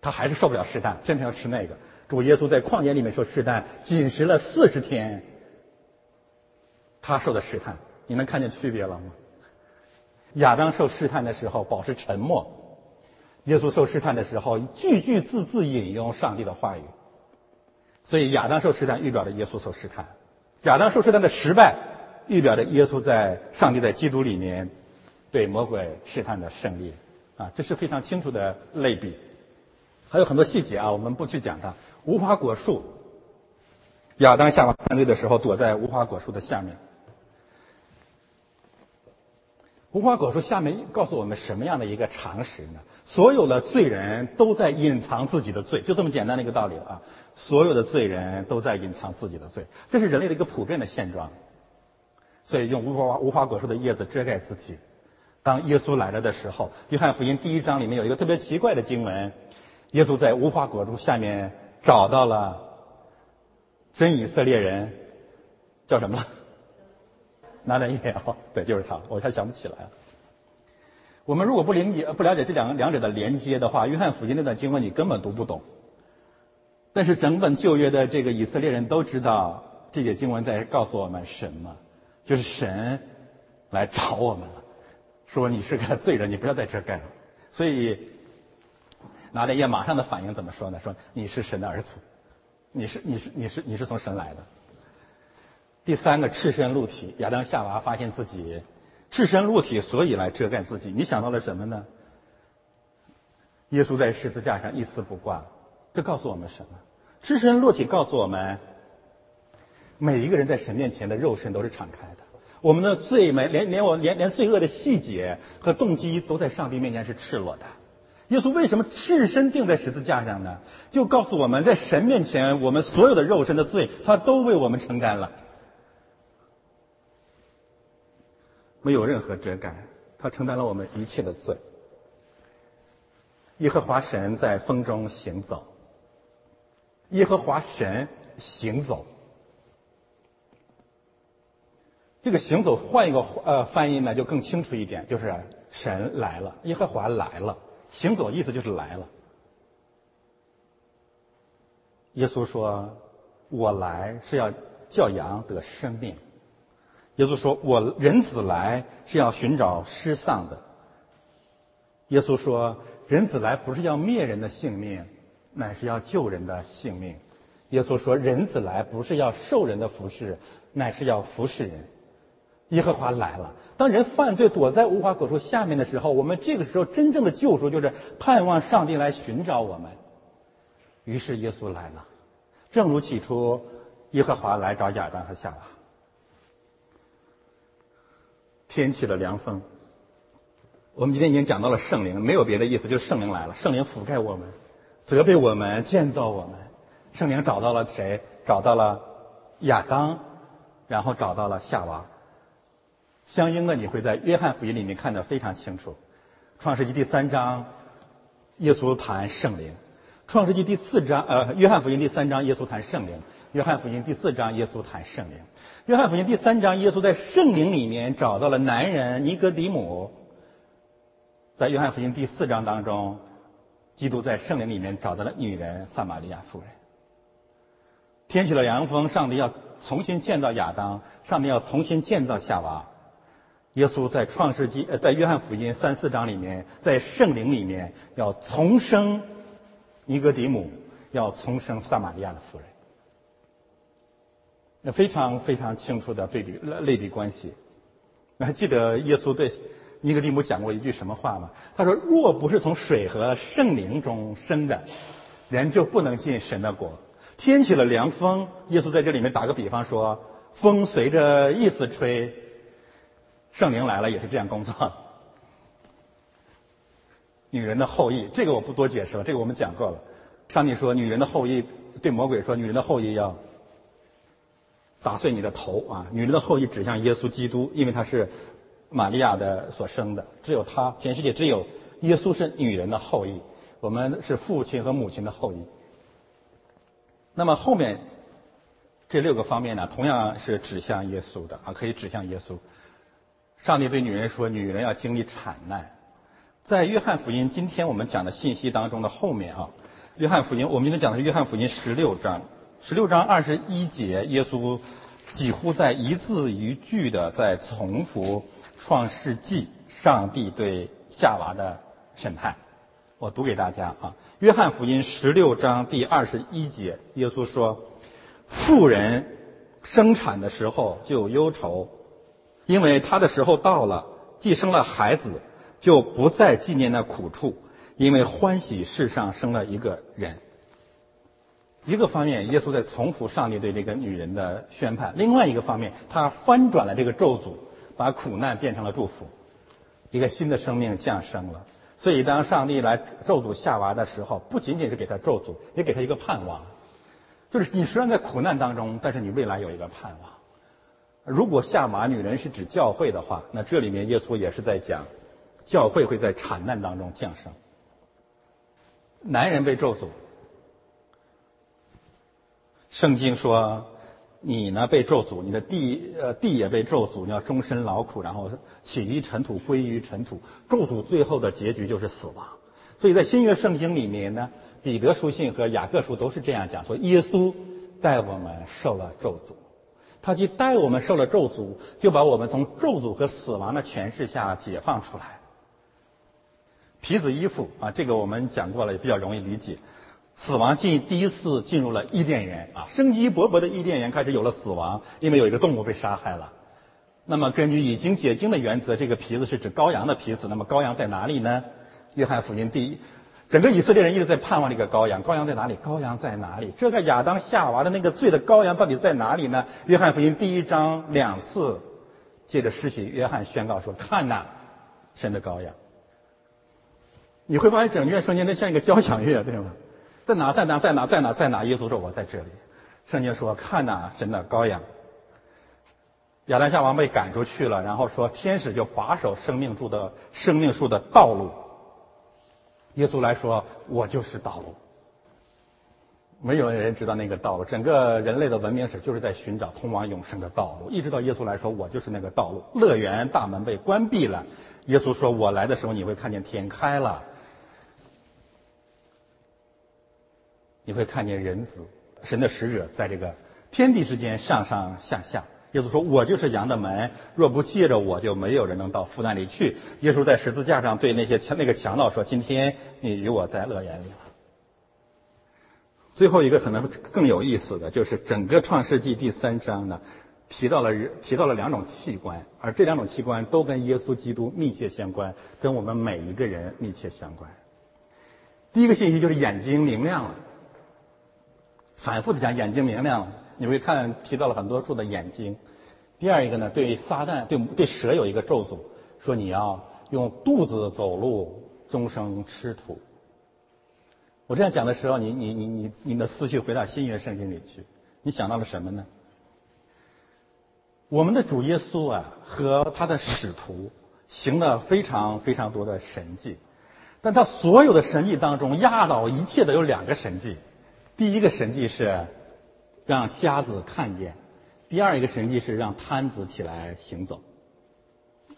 他还是受不了试探，偏偏要吃那个。主耶稣在旷野里面受试探，禁食了四十天，他受的试探，你能看见区别了吗？亚当受试探的时候保持沉默，耶稣受试探的时候句句字字引用上帝的话语，所以亚当受试探预表着耶稣受试探。亚当受试探的失败，预表着耶稣在上帝在基督里面对魔鬼试探的胜利，啊，这是非常清楚的类比。还有很多细节啊，我们不去讲它。无花果树，亚当夏娃犯罪的时候躲在无花果树的下面。无花果树下面告诉我们什么样的一个常识呢？所有的罪人都在隐藏自己的罪，就这么简单的一个道理啊！所有的罪人都在隐藏自己的罪，这是人类的一个普遍的现状。所以用无花无花果树的叶子遮盖自己。当耶稣来了的时候，约翰福音第一章里面有一个特别奇怪的经文：耶稣在无花果树下面找到了真以色列人，叫什么了？拿单耶哦，对，就是他，我还想不起来了。我们如果不理解、不了解这两个两者的连接的话，约翰福音那段经文你根本读不懂。但是整本旧约的这个以色列人都知道，这节经文在告诉我们什么？就是神来找我们了，说你是个罪人，你不要在这干了。所以拿单耶马上的反应怎么说呢？说你是神的儿子，你是你是你是你是从神来的。第三个赤身露体，亚当夏娃发现自己赤身露体，所以来遮盖自己。你想到了什么呢？耶稣在十字架上一丝不挂，这告诉我们什么？赤身露体告诉我们，每一个人在神面前的肉身都是敞开的。我们的罪没连连我连连罪恶的细节和动机都在上帝面前是赤裸的。耶稣为什么赤身钉在十字架上呢？就告诉我们在神面前，我们所有的肉身的罪，他都为我们承担了，没有任何遮盖，他承担了我们一切的罪。耶和华神在风中行走，耶和华神行走。这个行走换一个呃翻译呢，就更清楚一点，就是神来了，耶和华来了。行走意思就是来了。耶稣说：“我来是要叫羊得生命。”耶稣说：“我人子来是要寻找失丧的。”耶稣说：“人子来不是要灭人的性命，乃是要救人的性命。”耶稣说：“人子来不是要受人的服侍，乃是要服侍人。”耶和华来了。当人犯罪躲在无花果树下面的时候，我们这个时候真正的救赎就是盼望上帝来寻找我们。于是耶稣来了，正如起初耶和华来找亚当和夏娃。天起了凉风。我们今天已经讲到了圣灵，没有别的意思，就是圣灵来了。圣灵覆盖我们，责备我们，建造我们。圣灵找到了谁？找到了亚当，然后找到了夏娃。相应的，你会在约翰福音里面看得非常清楚。创世纪第三章，耶稣谈圣灵；创世纪第四章，呃，约翰福音第三章，耶稣谈圣灵；约翰福音第四章，耶稣谈圣灵；约翰福音第三章，耶稣在圣灵里面找到了男人尼格底姆；在约翰福音第四章当中，基督在圣灵里面找到了女人撒玛利亚妇人。天起了凉风，上帝要重新建造亚当，上帝要重新建造夏娃。耶稣在创世纪，呃，在约翰福音三四章里面，在圣灵里面要重生尼格底姆，要重生撒玛利亚的妇人，那非常非常清楚的对比类比关系。还记得耶稣对尼格底姆讲过一句什么话吗？他说：“若不是从水和圣灵中生的，人就不能进神的国。”天起了凉风，耶稣在这里面打个比方说，风随着意思吹。圣灵来了也是这样工作。女人的后裔，这个我不多解释了，这个我们讲过了。上帝说，女人的后裔对魔鬼说，女人的后裔要打碎你的头啊！女人的后裔指向耶稣基督，因为他是玛利亚的所生的，只有他，全世界只有耶稣是女人的后裔，我们是父亲和母亲的后裔。那么后面这六个方面呢，同样是指向耶稣的啊，可以指向耶稣。上帝对女人说：“女人要经历产难。”在约翰福音今天我们讲的信息当中的后面啊，约翰福音我们今天讲的是约翰福音十六章，十六章二十一节，耶稣几乎在一字一句的在重复创世纪上帝对夏娃的审判。我读给大家啊，约翰福音十六章第二十一节，耶稣说：“妇人生产的时候就有忧愁。”因为他的时候到了，既生了孩子，就不再纪念那苦处，因为欢喜世上生了一个人。一个方面，耶稣在重复上帝对这个女人的宣判；另外一个方面，他翻转了这个咒诅，把苦难变成了祝福，一个新的生命降生了。所以，当上帝来咒诅夏娃的时候，不仅仅是给他咒诅，也给他一个盼望，就是你虽然在苦难当中，但是你未来有一个盼望。如果下马女人是指教会的话，那这里面耶稣也是在讲，教会会在产难当中降生。男人被咒诅，圣经说，你呢被咒诅，你的地呃地也被咒诅，你要终身劳苦，然后起于尘土，归于尘土。咒诅最后的结局就是死亡。所以在新约圣经里面呢，彼得书信和雅各书都是这样讲，说耶稣带我们受了咒诅。他既带我们受了咒诅，就把我们从咒诅和死亡的权势下解放出来。皮子衣服啊，这个我们讲过了，也比较容易理解。死亡进第一次进入了伊甸园啊，生机勃勃的伊甸园开始有了死亡，因为有一个动物被杀害了。那么根据已经解经的原则，这个皮子是指羔羊的皮子。那么羔羊在哪里呢？约翰福音第一。整个以色列人一直在盼望这个羔羊，羔羊在哪里？羔羊在哪里？这个亚当夏娃的那个罪的羔羊到底在哪里呢？约翰福音第一章两次借着施洗约翰宣告说：“看呐，神的羔羊。”你会发现整卷圣经真像一个交响乐，对吗？在哪？在哪？在哪？在哪？在哪？耶稣说：“我在这里。”圣经说：“看呐，神的羔羊。”亚当夏娃被赶出去了，然后说天使就把守生命树的生命树的道路。耶稣来说：“我就是道路。”没有人知道那个道路，整个人类的文明史就是在寻找通往永生的道路。一直到耶稣来说：“我就是那个道路。”乐园大门被关闭了，耶稣说：“我来的时候，你会看见天开了。”你会看见人子，神的使者在这个天地之间上上下下。耶稣说：“我就是羊的门，若不借着我，就没有人能到父那里去。”耶稣在十字架上对那些强那个强盗说：“今天你与我在乐园里了。”最后一个可能更有意思的就是整个创世纪第三章呢，提到了提到了两种器官，而这两种器官都跟耶稣基督密切相关，跟我们每一个人密切相关。第一个信息就是眼睛明亮了。反复的讲眼睛明亮，你会看提到了很多处的眼睛。第二一个呢，对撒旦对对蛇有一个咒诅，说你要用肚子走路，终生吃土。我这样讲的时候，你你你你你的思绪回到新约圣经里去，你想到了什么呢？我们的主耶稣啊和他的使徒行了非常非常多的神迹，但他所有的神迹当中压倒一切的有两个神迹。第一个神迹是让瞎子看见，第二一个神迹是让瘫子起来行走，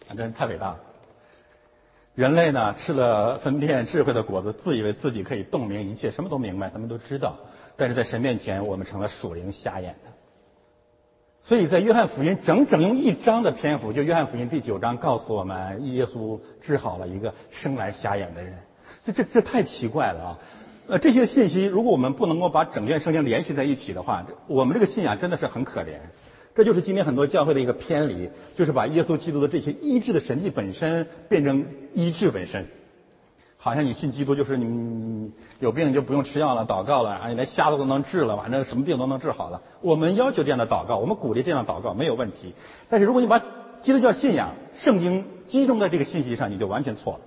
啊，真是太伟大了！人类呢吃了分辨智慧的果子，自以为自己可以洞明一切，什么都明白，什么都知道，但是在神面前，我们成了属灵瞎眼的。所以在约翰福音整整用一章的篇幅，就约翰福音第九章告诉我们，耶稣治好了一个生来瞎眼的人，这这这太奇怪了啊！呃，这些信息如果我们不能够把整卷圣经联系在一起的话，我们这个信仰真的是很可怜。这就是今天很多教会的一个偏离，就是把耶稣基督的这些医治的神迹本身变成医治本身，好像你信基督就是你你有病就不用吃药了，祷告了啊，你连瞎子都能治了，反正什么病都能治好了。我们要求这样的祷告，我们鼓励这样的祷告没有问题。但是如果你把基督教信仰、圣经集中在这个信息上，你就完全错了。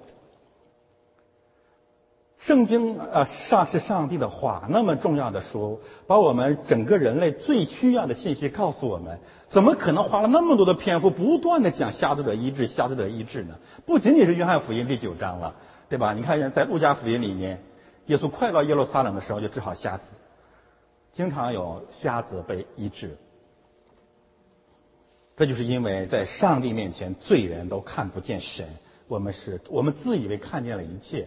圣经啊，上是上帝的话，那么重要的书，把我们整个人类最需要的信息告诉我们，怎么可能花了那么多的篇幅，不断的讲瞎子的医治，瞎子的医治呢？不仅仅是约翰福音第九章了，对吧？你看，在路加福音里面，耶稣快到耶路撒冷的时候就治好瞎子，经常有瞎子被医治。这就是因为在上帝面前，罪人都看不见神，我们是我们自以为看见了一切。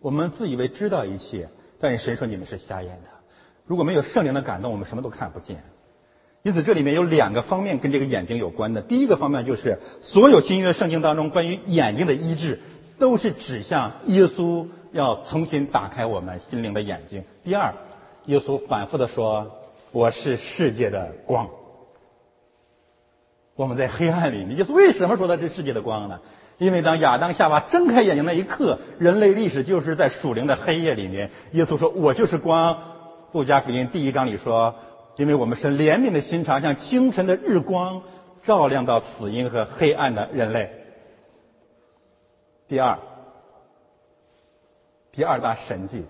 我们自以为知道一切，但是神说你们是瞎眼的。如果没有圣灵的感动，我们什么都看不见。因此，这里面有两个方面跟这个眼睛有关的。第一个方面就是所有新约圣经当中关于眼睛的医治，都是指向耶稣要重新打开我们心灵的眼睛。第二，耶稣反复的说：“我是世界的光。”我们在黑暗里面，耶稣为什么说他是世界的光呢？因为当亚当夏娃睁开眼睛那一刻，人类历史就是在属灵的黑夜里面。耶稣说：“我就是光。”路加福音第一章里说：“因为我们是怜悯的心肠，像清晨的日光，照亮到死荫和黑暗的人类。”第二，第二大神迹，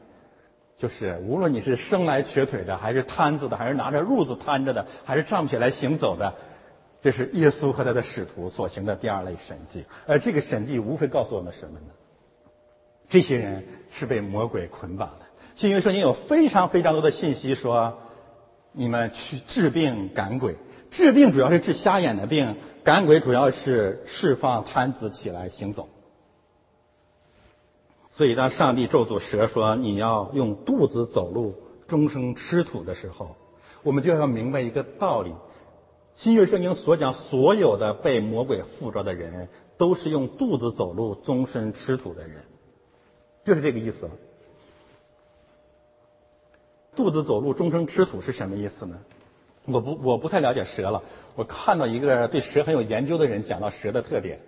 就是无论你是生来瘸腿的，还是瘫子的，还是拿着褥子瘫着的，还是站不起来行走的。这是耶稣和他的使徒所行的第二类神迹，而这个神迹无非告诉我们什么呢？这些人是被魔鬼捆绑的。新约圣经有非常非常多的信息说，你们去治病赶鬼，治病主要是治瞎眼的病，赶鬼主要是释放瘫子起来行走。所以当上帝咒诅蛇说你要用肚子走路，终生吃土的时候，我们就要明白一个道理。新约圣经所讲，所有的被魔鬼附着的人，都是用肚子走路、终身吃土的人，就是这个意思。肚子走路、终生吃土是什么意思呢？我不，我不太了解蛇了。我看到一个对蛇很有研究的人讲到蛇的特点。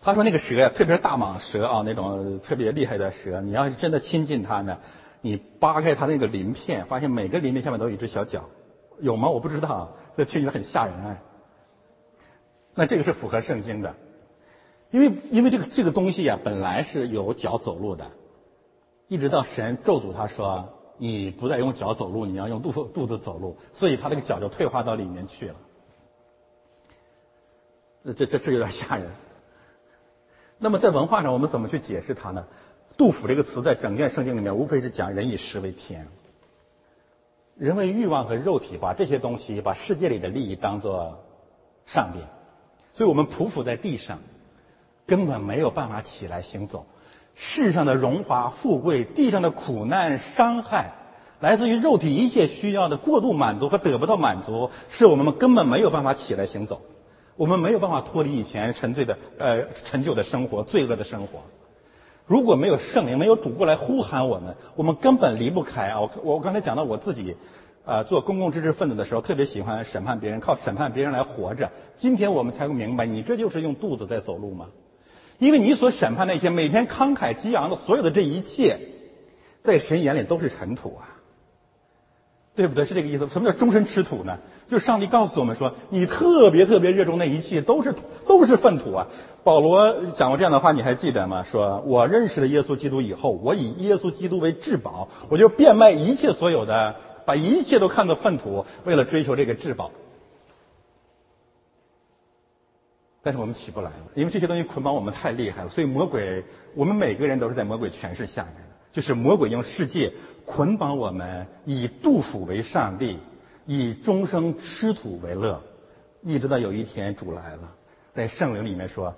他说那个蛇呀，特别是大蟒蛇啊，那种特别厉害的蛇，你要是真的亲近它呢，你扒开它那个鳞片，发现每个鳞片下面都有一只小脚，有吗？我不知道。这听起来很吓人哎。那这个是符合圣经的，因为因为这个这个东西呀，本来是有脚走路的，一直到神咒诅他说你不再用脚走路，你要用肚肚子走路，所以他这个脚就退化到里面去了。这这这有点吓人。那么在文化上，我们怎么去解释它呢？杜甫这个词在整卷圣经里面，无非是讲人以食为天。人为欲望和肉体，把这些东西，把世界里的利益当做上帝，所以我们匍匐在地上，根本没有办法起来行走。世上的荣华富贵，地上的苦难伤害，来自于肉体一切需要的过度满足和得不到满足，是我们根本没有办法起来行走。我们没有办法脱离以前沉醉的呃陈旧的生活、罪恶的生活。如果没有圣灵，没有主过来呼喊我们，我们根本离不开啊！我我刚才讲到我自己，啊，做公共知识分子的时候，特别喜欢审判别人，靠审判别人来活着。今天我们才会明白，你这就是用肚子在走路吗？因为你所审判那些每天慷慨激昂的所有的这一切，在神眼里都是尘土啊。对不对？是这个意思。什么叫终身吃土呢？就是上帝告诉我们说，你特别特别热衷那一切都是都是粪土啊。保罗讲过这样的话，你还记得吗？说我认识了耶稣基督以后，我以耶稣基督为至宝，我就变卖一切所有的，把一切都看作粪土，为了追求这个至宝。但是我们起不来了，因为这些东西捆绑我们太厉害了，所以魔鬼，我们每个人都是在魔鬼权势下面。就是魔鬼用世界捆绑我们，以杜甫为上帝，以终生吃土为乐，一直到有一天主来了，在圣灵里面说：“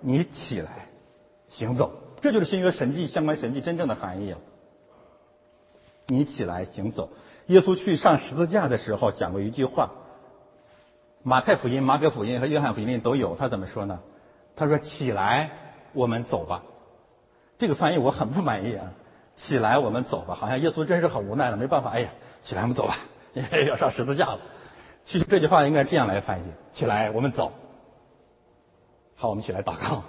你起来，行走。”这就是新约神迹相关神迹真正的含义了。你起来行走。耶稣去上十字架的时候讲过一句话，马太福音、马可福音和约翰福音里都有。他怎么说呢？他说：“起来，我们走吧。”这个翻译我很不满意啊。起来，我们走吧。好像耶稣真是很无奈了，没办法。哎呀，起来，我们走吧，因为要上十字架了。其实这句话应该这样来翻译：起来，我们走。好，我们起来祷告。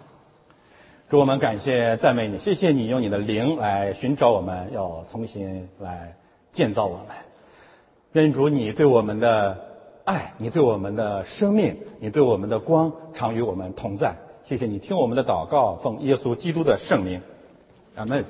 主我们感谢赞美你，谢谢你用你的灵来寻找我们，要重新来建造我们。愿主你对我们的爱，你对我们的生命，你对我们的光，常与我们同在。谢谢你听我们的祷告，奉耶稣基督的圣名，阿门。